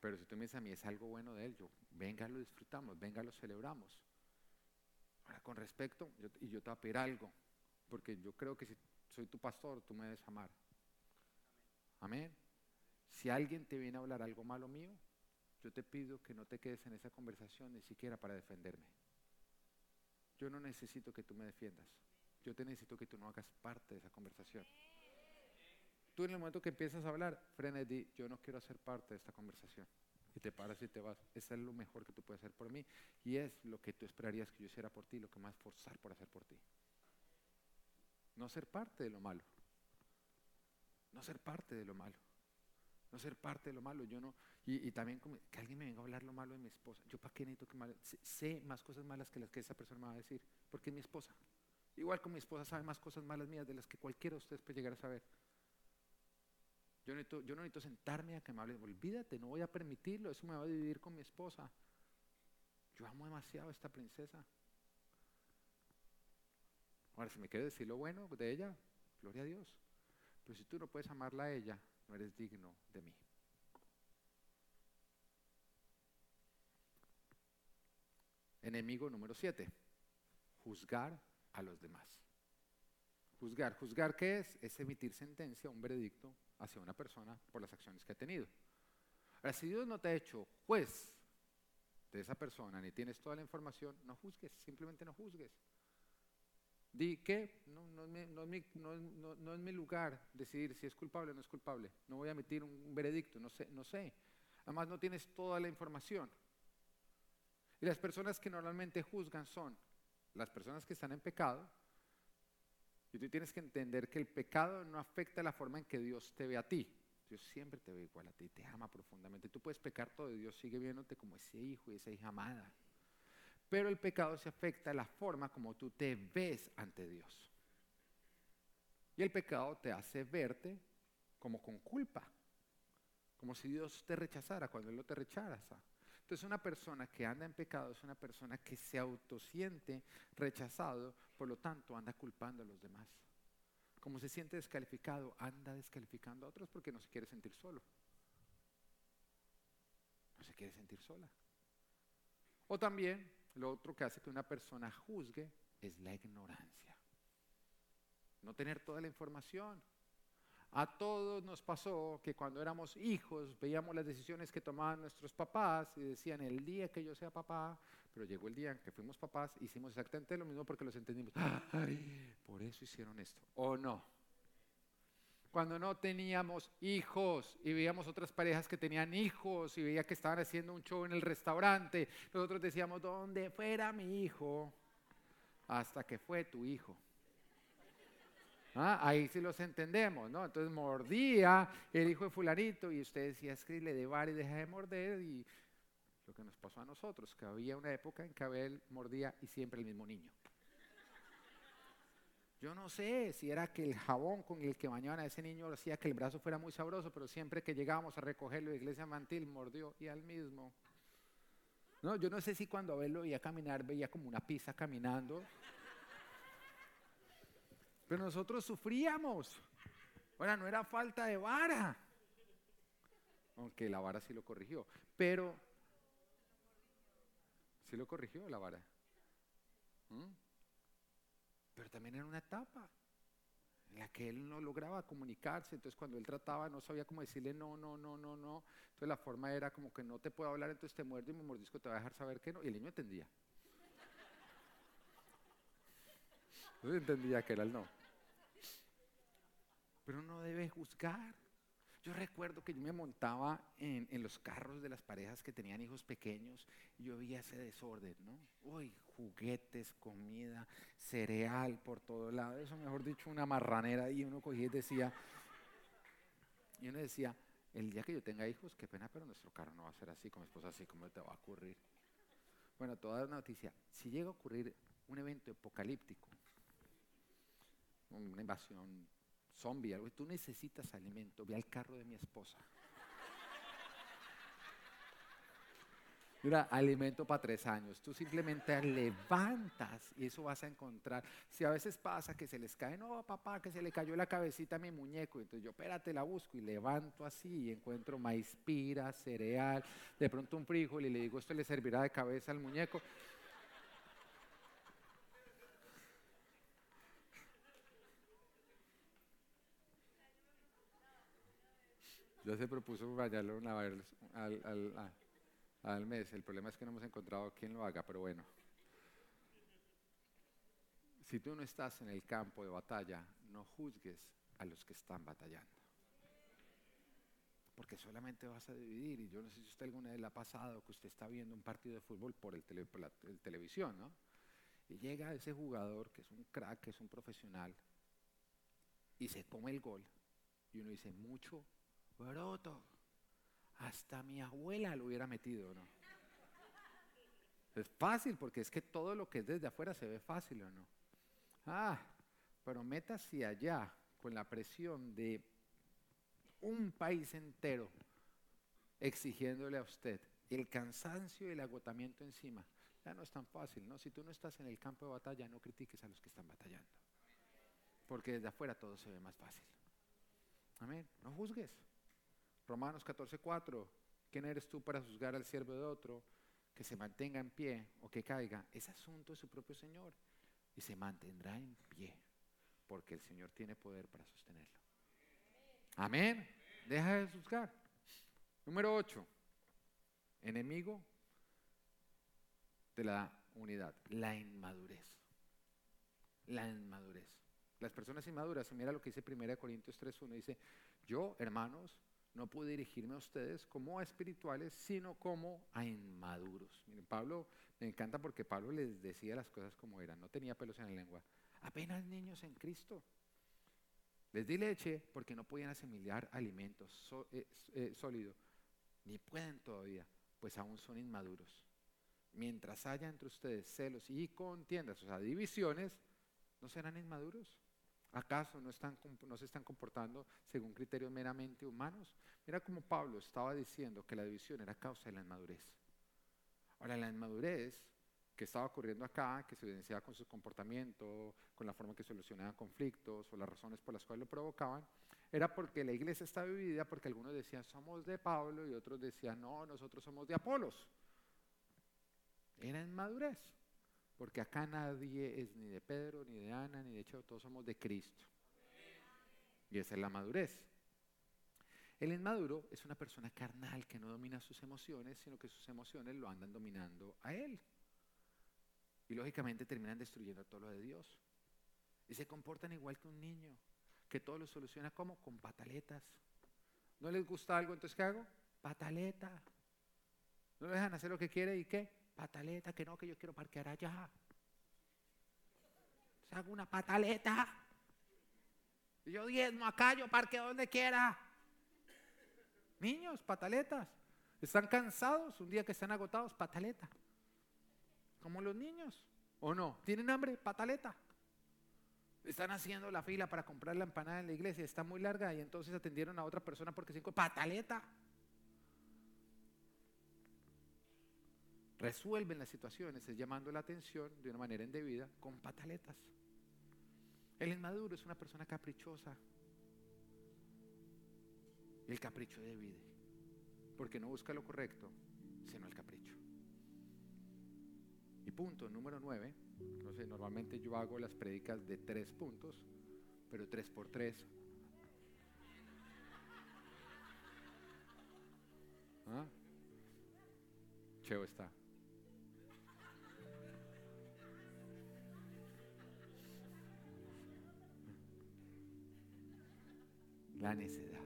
A: Pero si tú me dices a mí, es algo bueno de él, yo, venga, lo disfrutamos, venga, lo celebramos. Ahora, con respecto, y yo te voy a pedir algo, porque yo creo que si soy tu pastor, tú me debes amar. Amén. Si alguien te viene a hablar algo malo mío, yo te pido que no te quedes en esa conversación ni siquiera para defenderme. Yo no necesito que tú me defiendas. Yo te necesito que tú no hagas parte de esa conversación. Tú en el momento que empiezas a hablar, frena y di, yo no quiero hacer parte de esta conversación. Y te paras y te vas. Eso es lo mejor que tú puedes hacer por mí. Y es lo que tú esperarías que yo hiciera por ti, lo que más forzar por hacer por ti. No ser parte de lo malo. No ser parte de lo malo. No ser parte de lo malo. Yo no, y, también que alguien me venga a hablar lo malo de mi esposa. Yo para qué necesito que mal, sé, más cosas malas que las que esa persona me va a decir, porque es mi esposa. Igual como mi esposa sabe más cosas malas mías de las que cualquiera de ustedes puede llegar a saber. Yo, yo no necesito sentarme a que me hable, olvídate, no voy a permitirlo, eso me va a dividir con mi esposa. Yo amo demasiado a esta princesa. Ahora, si me quieres decir lo bueno de ella, gloria a Dios. Pero si tú no puedes amarla a ella, no eres digno de mí. Enemigo número siete, juzgar a los demás. Juzgar, juzgar qué es? Es emitir sentencia, un veredicto hacia una persona por las acciones que ha tenido. Ahora, si Dios no te ha hecho juez de esa persona, ni tienes toda la información, no juzgues, simplemente no juzgues. Di que no, es mi, lugar decidir si es culpable o no es culpable. No voy a emitir un veredicto, no sé, no. Además no tienes toda la información. Y las personas que normalmente juzgan son las personas que están en pecado. Y tú tienes que entender que el pecado no afecta la forma en que Dios te ve a ti. Dios siempre te ve igual a ti, te ama profundamente. Tú puedes pecar todo y Dios sigue viéndote como ese hijo y esa hija amada. Pero el pecado se afecta a la forma como tú te ves ante Dios. Y el pecado te hace verte como con culpa, como si Dios te rechazara cuando Él no te rechaza. Entonces una persona que anda en pecado es una persona que se autosiente rechazado, por lo tanto anda culpando a los demás. Como se siente descalificado, anda descalificando a otros porque no se quiere sentir solo. No se quiere sentir sola. O también lo otro que hace que una persona juzgue es la ignorancia. No tener toda la información. A todos nos pasó que cuando éramos hijos veíamos las decisiones que tomaban nuestros papás y decían el día que yo sea papá, pero llegó el día en que fuimos papás, hicimos exactamente lo mismo porque los entendimos. Por eso hicieron esto. ¿O no? Cuando no teníamos hijos y veíamos otras parejas que tenían hijos y veía que estaban haciendo un show en el restaurante, nosotros decíamos, ¿dónde fuera mi hijo? Hasta que fue tu hijo. Ah, ahí sí los entendemos, ¿no? Entonces mordía el hijo de fulanito y usted decía, es que le de bar y deja de morder y lo que nos pasó a nosotros, que había una época en que Abel mordía y siempre el mismo niño. Yo no sé si era que el jabón con el que bañaban a ese niño hacía que el brazo fuera muy sabroso, pero siempre que llegábamos a recogerlo de iglesia mantil mordió y al mismo. No, yo no sé si cuando Abel lo veía caminar veía como una pizza caminando. Pero nosotros sufríamos. Ahora, no era falta de vara. Aunque la vara sí lo corrigió. Pero, sí lo corrigió la vara. ¿Mm? Pero también era una etapa en la que él no lograba comunicarse. Entonces, cuando él trataba, no sabía cómo decirle no, no, no, no, no. Entonces, la forma era como que no te puedo hablar, entonces te muerdo y mi mordisco te va a dejar saber que no. Y el niño entendía. No entendía que era el no. Pero no debe juzgar. Yo recuerdo que yo me montaba en, los carros de las parejas que tenían hijos pequeños y yo veía ese desorden, ¿no? Uy, juguetes, comida, cereal por todo lado. Eso, mejor dicho, una marranera y uno cogía y decía, y uno decía, el día que yo tenga hijos, qué pena, pero nuestro carro no va a ser así, con mi esposa así, ¿cómo te va a ocurrir? Bueno, toda una noticia. Si llega a ocurrir un evento apocalíptico, una invasión zombie, algo, tú necesitas alimento, ve al carro de mi esposa. Mira, alimento para tres años. Tú simplemente levantas y eso vas a encontrar. Si a veces pasa que se les cae, no, papá, que se le cayó la cabecita a mi muñeco. Entonces yo, espérate, la busco y levanto así y encuentro maíz pira, cereal, de pronto un frijol y le digo, esto le servirá de cabeza al muñeco. Ya se propuso bañarlo una vez al, mes. El problema es que no hemos encontrado quién lo haga, pero bueno. Si tú no estás en el campo de batalla, no juzgues a los que están batallando. Porque solamente vas a dividir. Y yo no sé si usted alguna vez le ha pasado que usted está viendo un partido de fútbol por el, la, televisión, ¿no? Y llega ese jugador que es un crack, que es un profesional, y se come el gol. Y uno dice, mucho Broto. Hasta mi abuela lo hubiera metido, ¿no? Es fácil porque es que todo lo que es desde afuera se ve fácil, ¿o no? Ah, pero métase allá con la presión de un país entero exigiéndole a usted el cansancio y el agotamiento encima. Ya no es tan fácil, ¿no? Si tú no estás en el campo de batalla, no critiques a los que están batallando. Porque desde afuera todo se ve más fácil. Amén. No juzgues. Romanos 14:4. ¿Quién eres tú para juzgar al siervo de otro? Que se mantenga en pie o que caiga. Es asunto de su propio Señor. Y se mantendrá en pie. Porque el Señor tiene poder para sostenerlo. Amén. Deja de juzgar. Número 8. Enemigo de la unidad. La inmadurez. La inmadurez. Las personas inmaduras, mira lo que dice 1 Corintios 3.1, dice, yo, hermanos, no pude dirigirme a ustedes como a espirituales, sino como a inmaduros. Miren, Pablo, me encanta porque Pablo les decía las cosas como eran, no tenía pelos en la lengua. Apenas niños en Cristo. Les di leche porque no podían asimilar alimentos eh, eh, sólidos, ni pueden todavía, pues aún son inmaduros. Mientras haya entre ustedes celos y contiendas, o sea, divisiones, ¿no serán inmaduros? ¿Acaso no, se están comportando según criterios meramente humanos? Mira cómo Pablo estaba diciendo que la división era causa de la inmadurez. Ahora, la inmadurez que estaba ocurriendo acá, que se evidenciaba con su comportamiento, con la forma que solucionaban conflictos o las razones por las cuales lo provocaban, era porque la iglesia estaba dividida porque algunos decían somos de Pablo y otros decían no, nosotros somos de Apolos. Era inmadurez. Porque acá nadie es ni de Pedro, ni de Ana, ni de hecho, todos somos de Cristo. Y esa es la madurez. El inmaduro es una persona carnal que no domina sus emociones, sino que sus emociones lo andan dominando a él. Y lógicamente terminan destruyendo todo lo de Dios. Y se comportan igual que un niño, que todo lo soluciona como con pataletas. ¿No les gusta algo? Entonces, ¿qué hago? Pataleta. ¿No dejan hacer lo que quiere y qué? Pataleta, que no, que yo quiero parquear allá. Hago una pataleta. Yo diezmo acá, yo parqueo donde quiera. Niños, pataletas. ¿Están cansados? Un día que están agotados, pataleta. Como los niños. ¿O no? ¿Tienen hambre? Pataleta. Están haciendo la fila para comprar la empanada en la iglesia, está muy larga y entonces atendieron a otra persona porque se pataleta. Resuelven las situaciones es llamando la atención de una manera indebida con pataletas. El inmaduro es una persona caprichosa. El capricho divide, porque no busca lo correcto, sino el capricho. Y punto número nueve, no sé, normalmente yo hago las prédicas de tres puntos, pero tres por tres. ¿Ah? Cheo está. La necedad.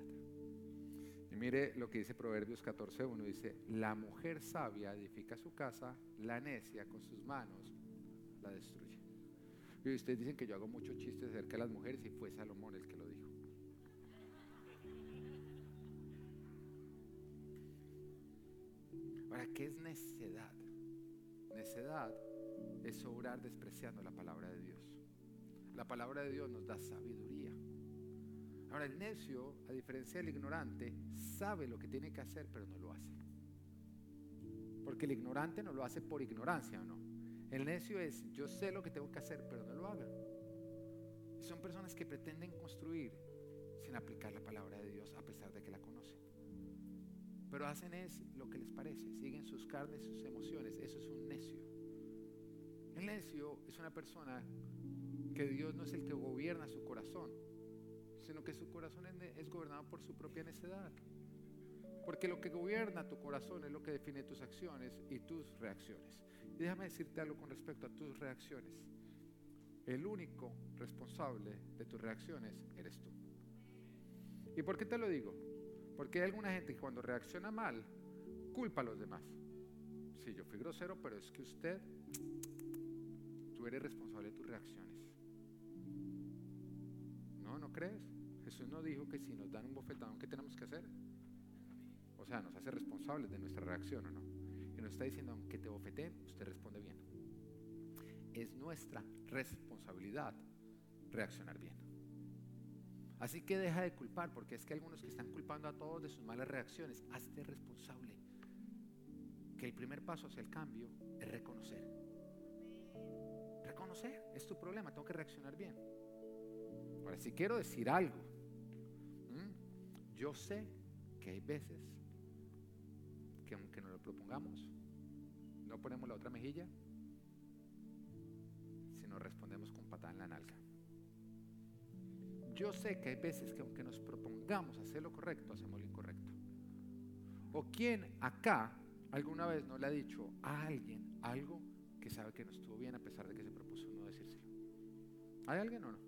A: Y mire lo que dice Proverbios 14.1, dice, la mujer sabia edifica su casa, la necia con sus manos la destruye. Y ustedes dicen que yo hago muchos chistes acerca de las mujeres y fue Salomón el que lo dijo. Ahora, ¿qué es necedad? Necedad es obrar despreciando la palabra de Dios. La palabra de Dios nos da sabiduría. Ahora el necio, a diferencia del ignorante, sabe lo que tiene que hacer, pero no lo hace. Porque el ignorante no lo hace por ignorancia no. El necio es, yo sé lo que tengo que hacer, pero no lo haga. Son personas que pretenden construir sin aplicar la palabra de Dios a pesar de que la conocen. Pero hacen es lo que les parece, siguen sus carnes, sus emociones. Eso es un necio. El necio es una persona que Dios no es el que gobierna su corazón, sino que su corazón es gobernado por su propia necedad. Porque lo que gobierna tu corazón es lo que define tus acciones y tus reacciones. Déjame decirte algo con respecto a tus reacciones. El único responsable de tus reacciones eres tú. ¿Y por qué te lo digo? Porque hay alguna gente que cuando reacciona mal, culpa a los demás. Sí, yo fui grosero, pero es que usted, tú eres responsable de tus reacciones. ¿No? ¿No crees? Jesús no dijo que si nos dan un bofetón, ¿qué tenemos que hacer? O sea, nos hace responsables de nuestra reacción o no. Y nos está diciendo, aunque te bofeteen, usted responde bien. Es nuestra responsabilidad reaccionar bien. Así que deja de culpar, porque es que algunos que están culpando a todos de sus malas reacciones, hazte responsable. Que el primer paso hacia el cambio es reconocer. Reconocer, es tu problema, tengo que reaccionar bien. Ahora, si quiero decir algo, yo sé que hay veces que aunque nos lo propongamos, no ponemos la otra mejilla, sino respondemos con patada en la nalga. Yo sé que hay veces que aunque nos propongamos hacer lo correcto, hacemos lo incorrecto. ¿O quién acá alguna vez no le ha dicho a alguien algo que sabe que no estuvo bien a pesar de que se propuso no decírselo? ¿Hay alguien o no?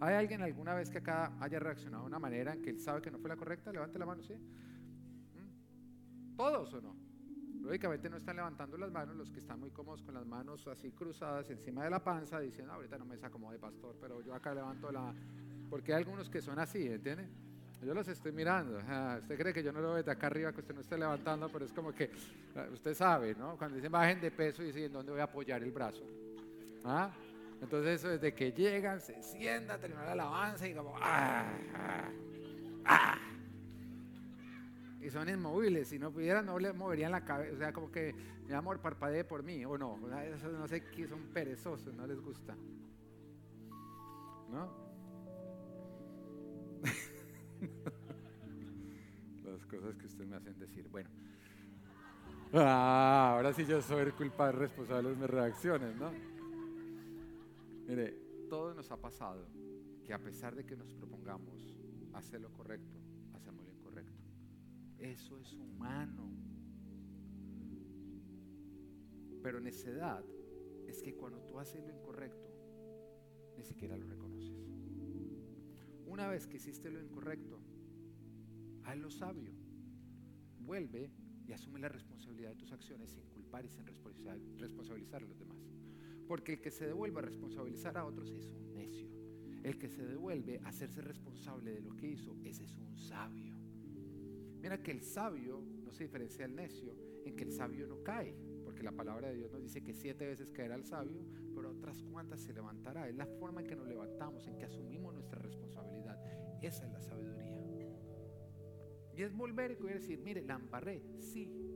A: ¿Hay alguien alguna vez que acá haya reaccionado de una manera en que él sabe que no fue la correcta? Levante la mano, ¿sí? ¿Mm? ¿Todos o no? Lógicamente no están levantando las manos los que están muy cómodos con las manos así cruzadas encima de la panza, diciendo, ahorita no me saco como de pastor, pero yo acá levanto la... Porque hay algunos que son así, ¿entiende? Yo los estoy mirando. usted cree que yo no lo veo de acá arriba, que usted no esté levantando, pero es como que ah, usted sabe, ¿no? Cuando dicen bajen de peso dicen, ¿dónde voy a apoyar el brazo? ¿Ah? Entonces eso desde que llegan, se sientan, terminan la alabanza y como, ah, ah, ah, Y son inmóviles, si no pudieran no le moverían la cabeza, o sea, como que mi amor parpadee por mí, o no, eso no sé qué, son perezosos, no les gusta. ¿No? Las cosas que ustedes me hacen decir, bueno. ahora sí yo soy el culpable responsable de mis reacciones, ¿no? Mire, todo nos ha pasado que a pesar de que nos propongamos hacer lo correcto, hacemos lo incorrecto. Eso es humano. Pero necedad es que cuando tú haces lo incorrecto, ni siquiera lo reconoces. Una vez que hiciste lo incorrecto, haz lo sabio. Vuelve y asume la responsabilidad de tus acciones sin culpar y sin responsabilizar a los demás. Porque el que se devuelve a responsabilizar a otros es un necio. El que se devuelve a hacerse responsable de lo que hizo, ese es un sabio. Mira que el sabio no se diferencia del necio en que el sabio no cae, porque la palabra de Dios nos dice que siete veces caerá el sabio, pero otras cuantas se levantará. Es la forma en que nos levantamos, en que asumimos nuestra responsabilidad. Esa es la sabiduría. Y es volver y decir, mire, la embarré, sí,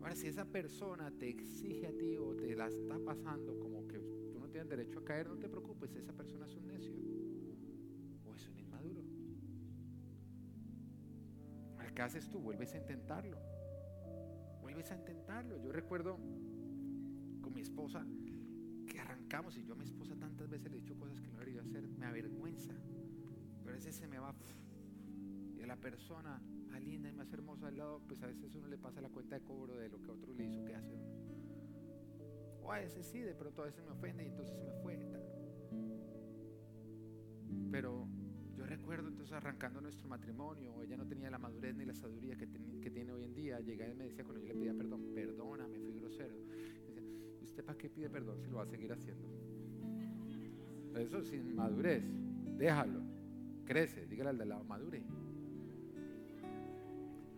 A: Ahora, si esa persona te exige a ti o te la está pasando como que tú no tienes derecho a caer, no te preocupes, esa persona es un necio o es un inmaduro. ¿qué haces tú? Vuelves a intentarlo. Vuelves a intentarlo. Yo recuerdo con mi esposa que arrancamos y yo a mi esposa tantas veces le he dicho cosas que no debería hacer, me avergüenza. Pero a veces se me va y a la persona linda y más hermosa al lado, pues a veces uno le pasa la cuenta de cobro de lo que otro le hizo que hace O a veces sí, de pronto a veces me ofende y entonces se me fue. Pero yo recuerdo entonces arrancando nuestro matrimonio, ella no tenía la madurez ni la sabiduría que, tiene hoy en día. Llegaba y me decía cuando yo le pedía perdón, perdóname, fui grosero. Decía, ¿usted para qué pide perdón si lo va a seguir haciendo? Eso sin madurez, déjalo, crece, dígale al de lado, madure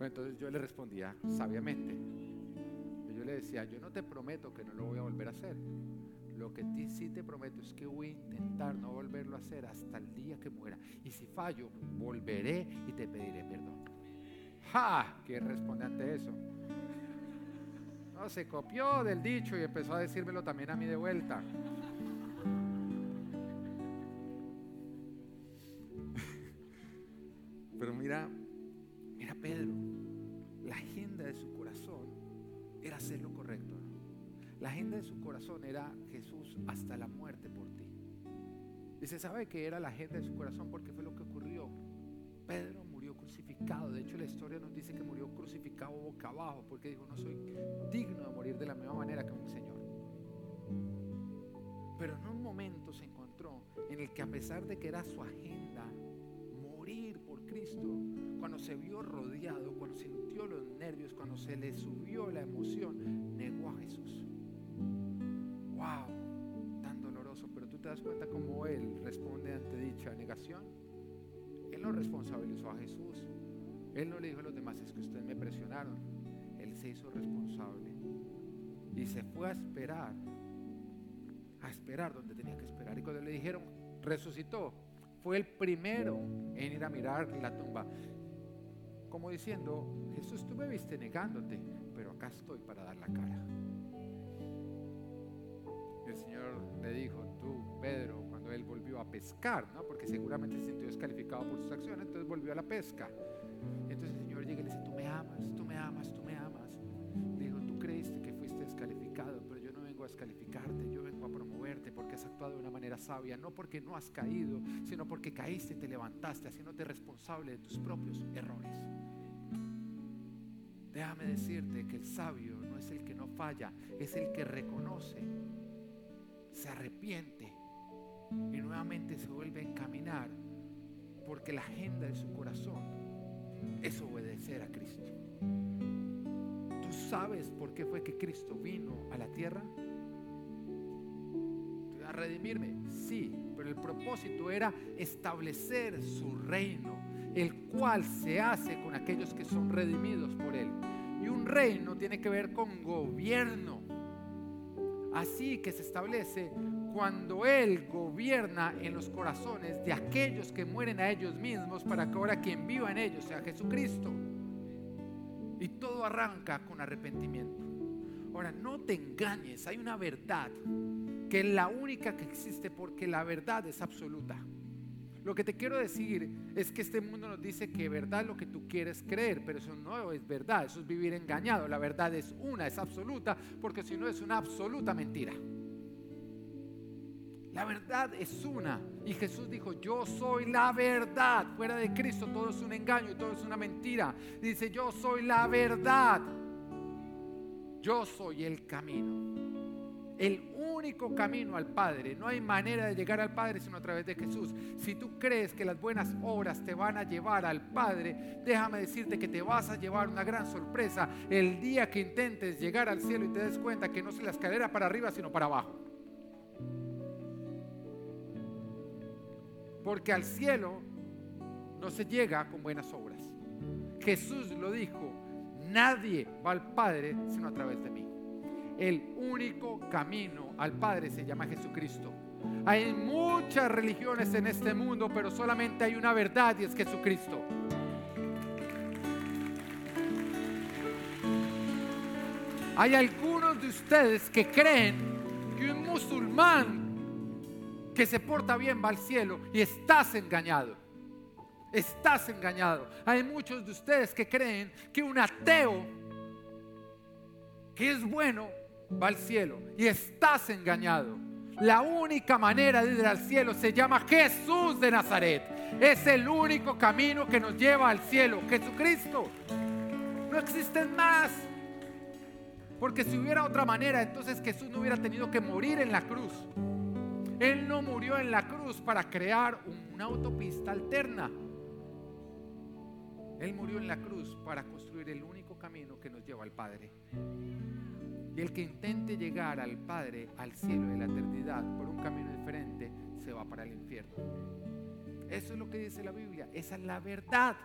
A: entonces yo le respondía sabiamente. yo le decía, yo no te prometo que no lo voy a volver a hacer. Lo que sí te prometo es que voy a intentar no volverlo a hacer hasta el día que muera. Y si fallo, volveré y te pediré perdón. ¡Ja! ¿Qué responde ante eso? No, se copió del dicho y empezó a decírmelo también a mí de vuelta. Hasta la muerte por ti. Y se sabe que era la agenda de su corazón porque fue lo que ocurrió. Pedro murió crucificado. De hecho, la historia nos dice que murió crucificado boca abajo porque dijo, no soy digno de morir de la misma manera que mi Señor. Pero en un momento se encontró en el que a pesar de que era su agenda morir por Cristo, cuando se vio rodeado, cuando sintió los nervios, cuando se le subió la emoción, negó a Jesús. ¡Wow! Te das cuenta cómo Él responde ante dicha negación. Él no responsabilizó a Jesús. Él no le dijo a los demás, es que ustedes me presionaron. Él se hizo responsable y se fue a esperar, a esperar donde tenía que esperar. Y cuando le dijeron, resucitó, fue el primero en ir a mirar la tumba. Como diciendo, Jesús, tú me viste negándote, pero acá estoy para dar la cara. El Señor le dijo, tú, Pedro, cuando él volvió a pescar, ¿no? porque seguramente se sintió descalificado por sus acciones, entonces volvió a la pesca. Entonces el Señor llega y le dice, tú me amas, tú me amas, tú me amas. Le dijo, tú creíste que fuiste descalificado, pero yo no vengo a descalificarte, yo vengo a promoverte porque has actuado de una manera sabia, no porque no has caído, sino porque caíste y te levantaste, haciéndote responsable de tus propios errores. Déjame decirte que el sabio no es el que no falla, es el que reconoce, se arrepiente y nuevamente se vuelve a encaminar porque la agenda de su corazón es obedecer a Cristo. ¿Tú sabes por qué fue que Cristo vino a la tierra? ¿A redimirme? Sí, pero el propósito era establecer su reino el cual se hace con aquellos que son redimidos por Él. Y un reino tiene que ver con gobierno. Así que se establece cuando Él gobierna en los corazones de aquellos que mueren a ellos mismos para que ahora quien viva en ellos sea Jesucristo. Y todo arranca con arrepentimiento. Ahora, no te engañes, hay una verdad que es la única que existe porque la verdad es absoluta. Lo que te quiero decir es que este mundo nos dice que verdad lo que tú quieres creer, pero eso no es verdad, eso es vivir engañado. La verdad es una, es absoluta, porque si no es una absoluta mentira. La verdad es una. Y Jesús dijo, yo soy la verdad. Fuera de Cristo todo es un engaño y todo es una mentira. Dice, yo soy la verdad. Yo soy el camino. El único camino al Padre. No hay manera de llegar al Padre sino a través de Jesús. Si tú crees que las buenas obras te van a llevar al Padre, déjame decirte que te vas a llevar una gran sorpresa el día que intentes llegar al cielo y te des cuenta que no es la escalera para arriba sino para abajo. Porque al cielo no se llega con buenas obras. Jesús lo dijo, nadie va al Padre sino a través de mí. El único camino al Padre se llama Jesucristo. Hay muchas religiones en este mundo, pero solamente hay una verdad y es Jesucristo. Hay algunos de ustedes que creen que un musulmán que se porta bien va al cielo y estás engañado. Estás engañado. Hay muchos de ustedes que creen que un ateo que es bueno va al cielo y estás engañado. La única manera de ir al cielo se llama Jesús de Nazaret. Es el único camino que nos lleva al cielo, Jesucristo. No existen más. Porque si hubiera otra manera, entonces Jesús no hubiera tenido que morir en la cruz. Él no murió en la cruz para crear una autopista alterna. Él murió en la cruz para construir el único camino que nos lleva al Padre. Y el que intente llegar al Padre, al cielo de la eternidad, por un camino diferente, se va para el infierno. Eso es lo que dice la Biblia. Esa es la verdad.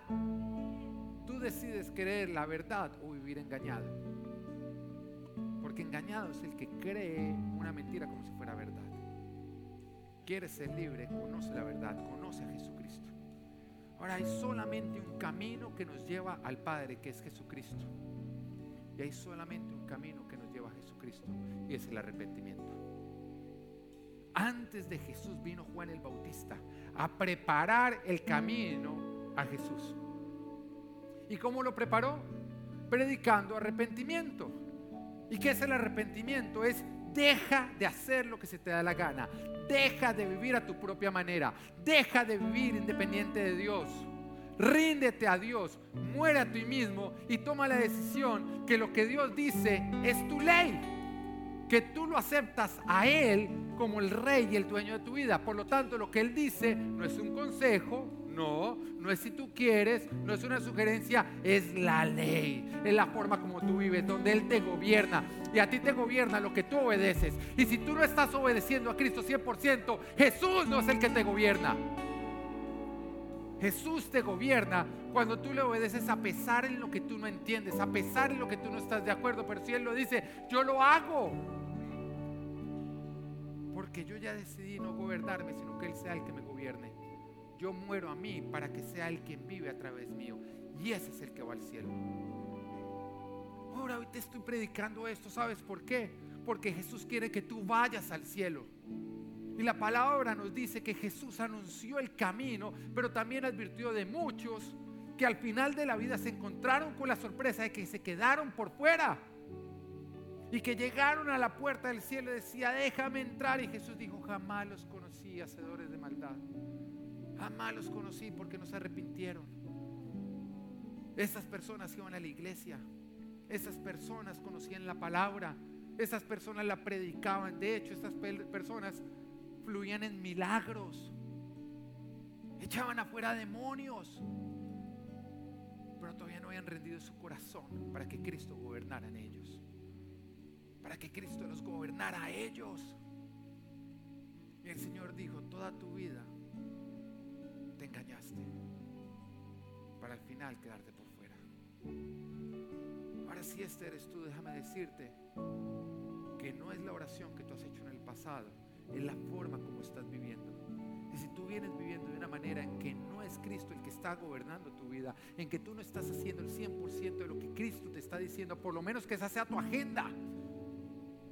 A: Tú decides creer la verdad o vivir engañado. Porque engañado es el que cree una mentira como si fuera verdad. Quieres ser libre, conoce la verdad, conoce a Jesucristo. Ahora hay solamente un camino que nos lleva al Padre, que es Jesucristo. Y hay solamente un camino y es el arrepentimiento. Antes de Jesús vino Juan el Bautista a preparar el camino a Jesús. ¿Y cómo lo preparó? Predicando arrepentimiento. ¿Y qué es el arrepentimiento? Es deja de hacer lo que se te da la gana. Deja de vivir a tu propia manera. Deja de vivir independiente de Dios ríndete a Dios, muere a ti mismo y toma la decisión que lo que Dios dice es tu ley, que tú lo aceptas a Él como el rey y el dueño de tu vida. Por lo tanto, lo que Él dice no es un consejo, no, no es si tú quieres, no es una sugerencia, es la ley, es la forma como tú vives, donde Él te gobierna y a ti te gobierna lo que tú obedeces. Y si tú no estás obedeciendo a Cristo 100%, Jesús no es el que te gobierna. Jesús te gobierna cuando tú le obedeces a pesar en lo que tú no entiendes, a pesar en lo que tú no estás de acuerdo, pero si Él lo dice, yo lo hago. Porque yo ya decidí no gobernarme, sino que Él sea el que me gobierne. Yo muero a mí para que sea el quien vive a través mío. Y ese es el que va al cielo. Ahora hoy te estoy predicando esto, ¿sabes por qué? Porque Jesús quiere que tú vayas al cielo. Y la palabra nos dice que Jesús anunció el camino, pero también advirtió de muchos que al final de la vida se encontraron con la sorpresa de que se quedaron por fuera. Y que llegaron a la puerta del cielo y decía, déjame entrar. Y Jesús dijo, jamás los conocí, hacedores de maldad. Jamás los conocí porque no se arrepintieron. Esas personas iban a la iglesia. Esas personas conocían la palabra. Esas personas la predicaban. De hecho, estas personas fluían en milagros. Echaban afuera demonios. Pero todavía no habían rendido su corazón para que Cristo gobernara en ellos. Para que Cristo los gobernara a ellos. Y el Señor dijo, toda tu vida te engañaste para al final quedarte por fuera. Ahora si este eres tú, déjame decirte que no es la oración que tú has hecho en el pasado, es la forma como estás viviendo. Y si tú vienes viviendo de una manera en que no es Cristo el que está gobernando tu vida, en que tú no estás haciendo el 100% de lo que Cristo te está diciendo, por lo menos que esa sea tu agenda.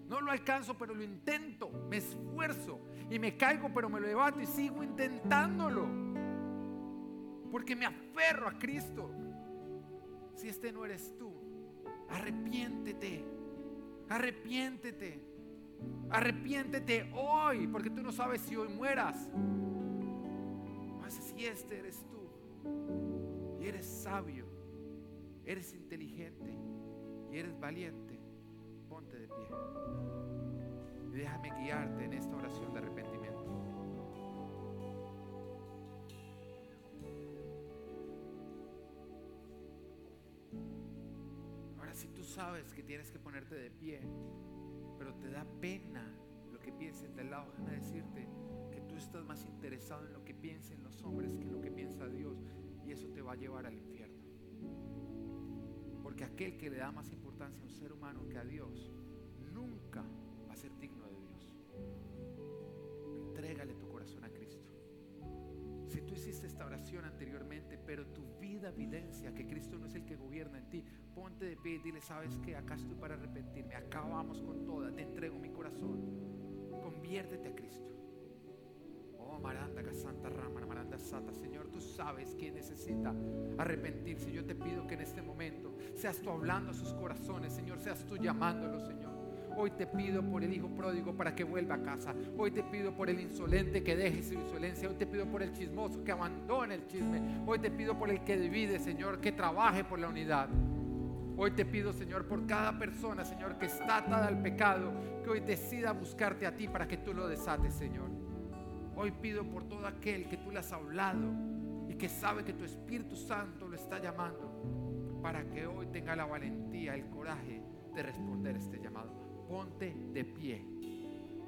A: No lo alcanzo, pero lo intento, me esfuerzo y me caigo, pero me lo levanto y sigo intentándolo. Porque me aferro a Cristo. Si este no eres tú, arrepiéntete. Arrepiéntete. Arrepiéntete hoy, porque tú no sabes si hoy mueras. Mas si este eres tú, y eres sabio, eres inteligente y eres valiente, Y déjame guiarte en esta oración de arrepentimiento. Ahora, si tú sabes que tienes que ponerte de pie, pero te da pena lo que piensen del lado, déjame decirte que tú estás más interesado en lo que piensen los hombres que en lo que piensa Dios y eso te va a llevar al infierno. Porque aquel que le da más importancia a un ser humano que a Dios va a ser digno de Dios. Entrégale tu corazón a Cristo. Si tú hiciste esta oración anteriormente, pero tu vida evidencia que Cristo no es el que gobierna en ti, ponte de pie y dile, ¿sabes qué? Acá estoy para arrepentirme, acá vamos con toda, te entrego mi corazón. Conviértete a Cristo. Oh, Maranda, Santa Rama, Maranda Santa, Señor, tú sabes quién necesita arrepentirse. Yo te pido que en este momento seas tú hablando a sus corazones, Señor, seas tú llamándolo, Señor. Hoy te pido por el hijo pródigo para que vuelva a casa. Hoy te pido por el insolente que deje su insolencia. Hoy te pido por el chismoso que abandone el chisme. Hoy te pido por el que divide, Señor, que trabaje por la unidad. Hoy te pido, Señor, por cada persona, Señor, que está atada al pecado, que hoy decida buscarte a ti para que tú lo desates, Señor. Hoy pido por todo aquel que tú le has hablado y que sabe que tu Espíritu Santo lo está llamando, para que hoy tenga la valentía, el coraje de responder este llamado. Ponte de pie,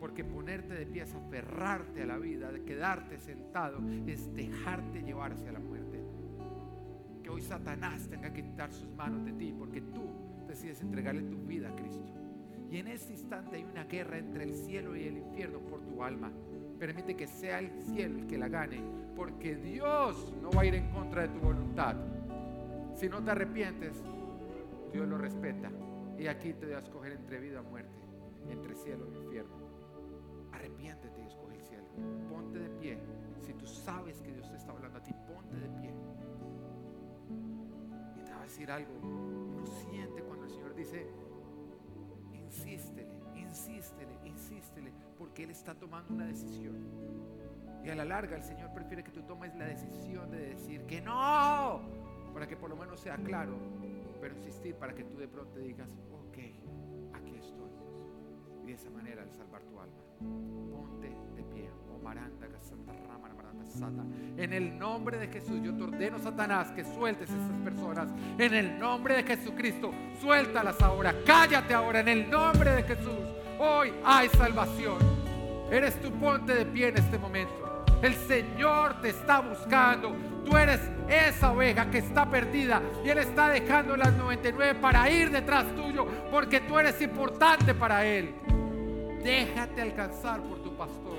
A: porque ponerte de pie es aferrarte a la vida, de quedarte sentado, es dejarte llevar hacia la muerte hoy Satanás tenga que quitar sus manos de ti porque tú decides entregarle tu vida a Cristo. Y en este instante hay una guerra entre el cielo y el infierno por tu alma. Permite que sea el cielo el que la gane, porque Dios no va a ir en contra de tu voluntad. Si no te arrepientes, Dios lo respeta. Y aquí te voy a escoger entre vida o muerte, entre cielo y infierno. Arrepiéntete y escoge el cielo. Ponte de pie. Si tú sabes que Dios te está hablando a ti, ponte de pie decir algo. Uno siente cuando el Señor dice, insístele, insístele, insístele, porque Él está tomando una decisión. Y a la larga el Señor prefiere que tú tomes la decisión de decir que no, para que por lo menos sea claro, pero insistir para que tú de pronto digas, ok, aquí estoy. Y de esa manera al salvar tu alma, ponte de pie, oh Maranda, Santa Rama, en el nombre de Jesús, yo te ordeno, Satanás, que sueltes a esas personas. En el nombre de Jesucristo, suéltalas ahora. Cállate ahora en el nombre de Jesús. Hoy hay salvación. Eres tu ponte de pie en este momento. El Señor te está buscando. Tú eres esa oveja que está perdida y Él está dejando las 99 para ir detrás tuyo porque tú eres importante para Él. Déjate alcanzar por tu pastor.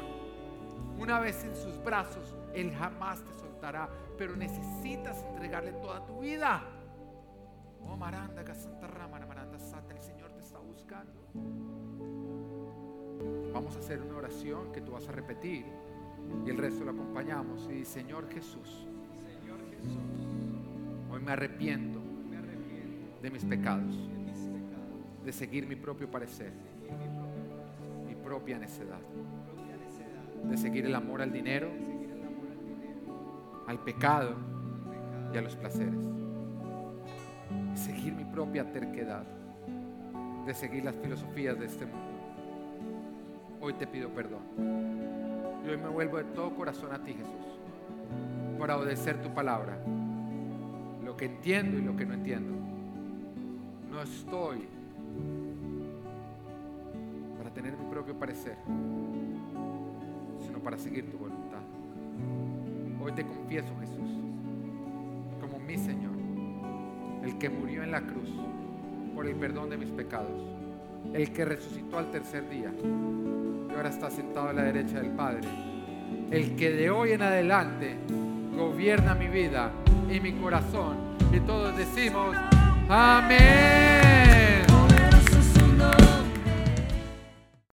A: Una vez en sus brazos, Él jamás te soltará, pero necesitas entregarle toda tu vida. Oh, Maranda, Santa Rama, Maranda Santa, el Señor te está buscando. Vamos a hacer una oración que tú vas a repetir y el resto lo acompañamos. Y Jesús, Señor Jesús, hoy me arrepiento, de, mis pecados, de seguir mi propio parecer, mi propia necedad, de seguir el amor al dinero, al pecado y a los placeres, de seguir mi propia terquedad, de seguir las filosofías de este mundo. Hoy te pido perdón hoy me vuelvo de todo corazón a ti, Jesús, para obedecer tu palabra. Lo que entiendo y lo que no entiendo. No estoy para tener mi propio parecer, sino para seguir tu voluntad. Hoy te confieso, Jesús, como mi Señor, el que murió en la cruz por el perdón de mis pecados, el que resucitó al tercer día ahora está sentado a la derecha del Padre. El que de hoy en adelante gobierna mi vida y mi corazón. Y todos decimos, amén.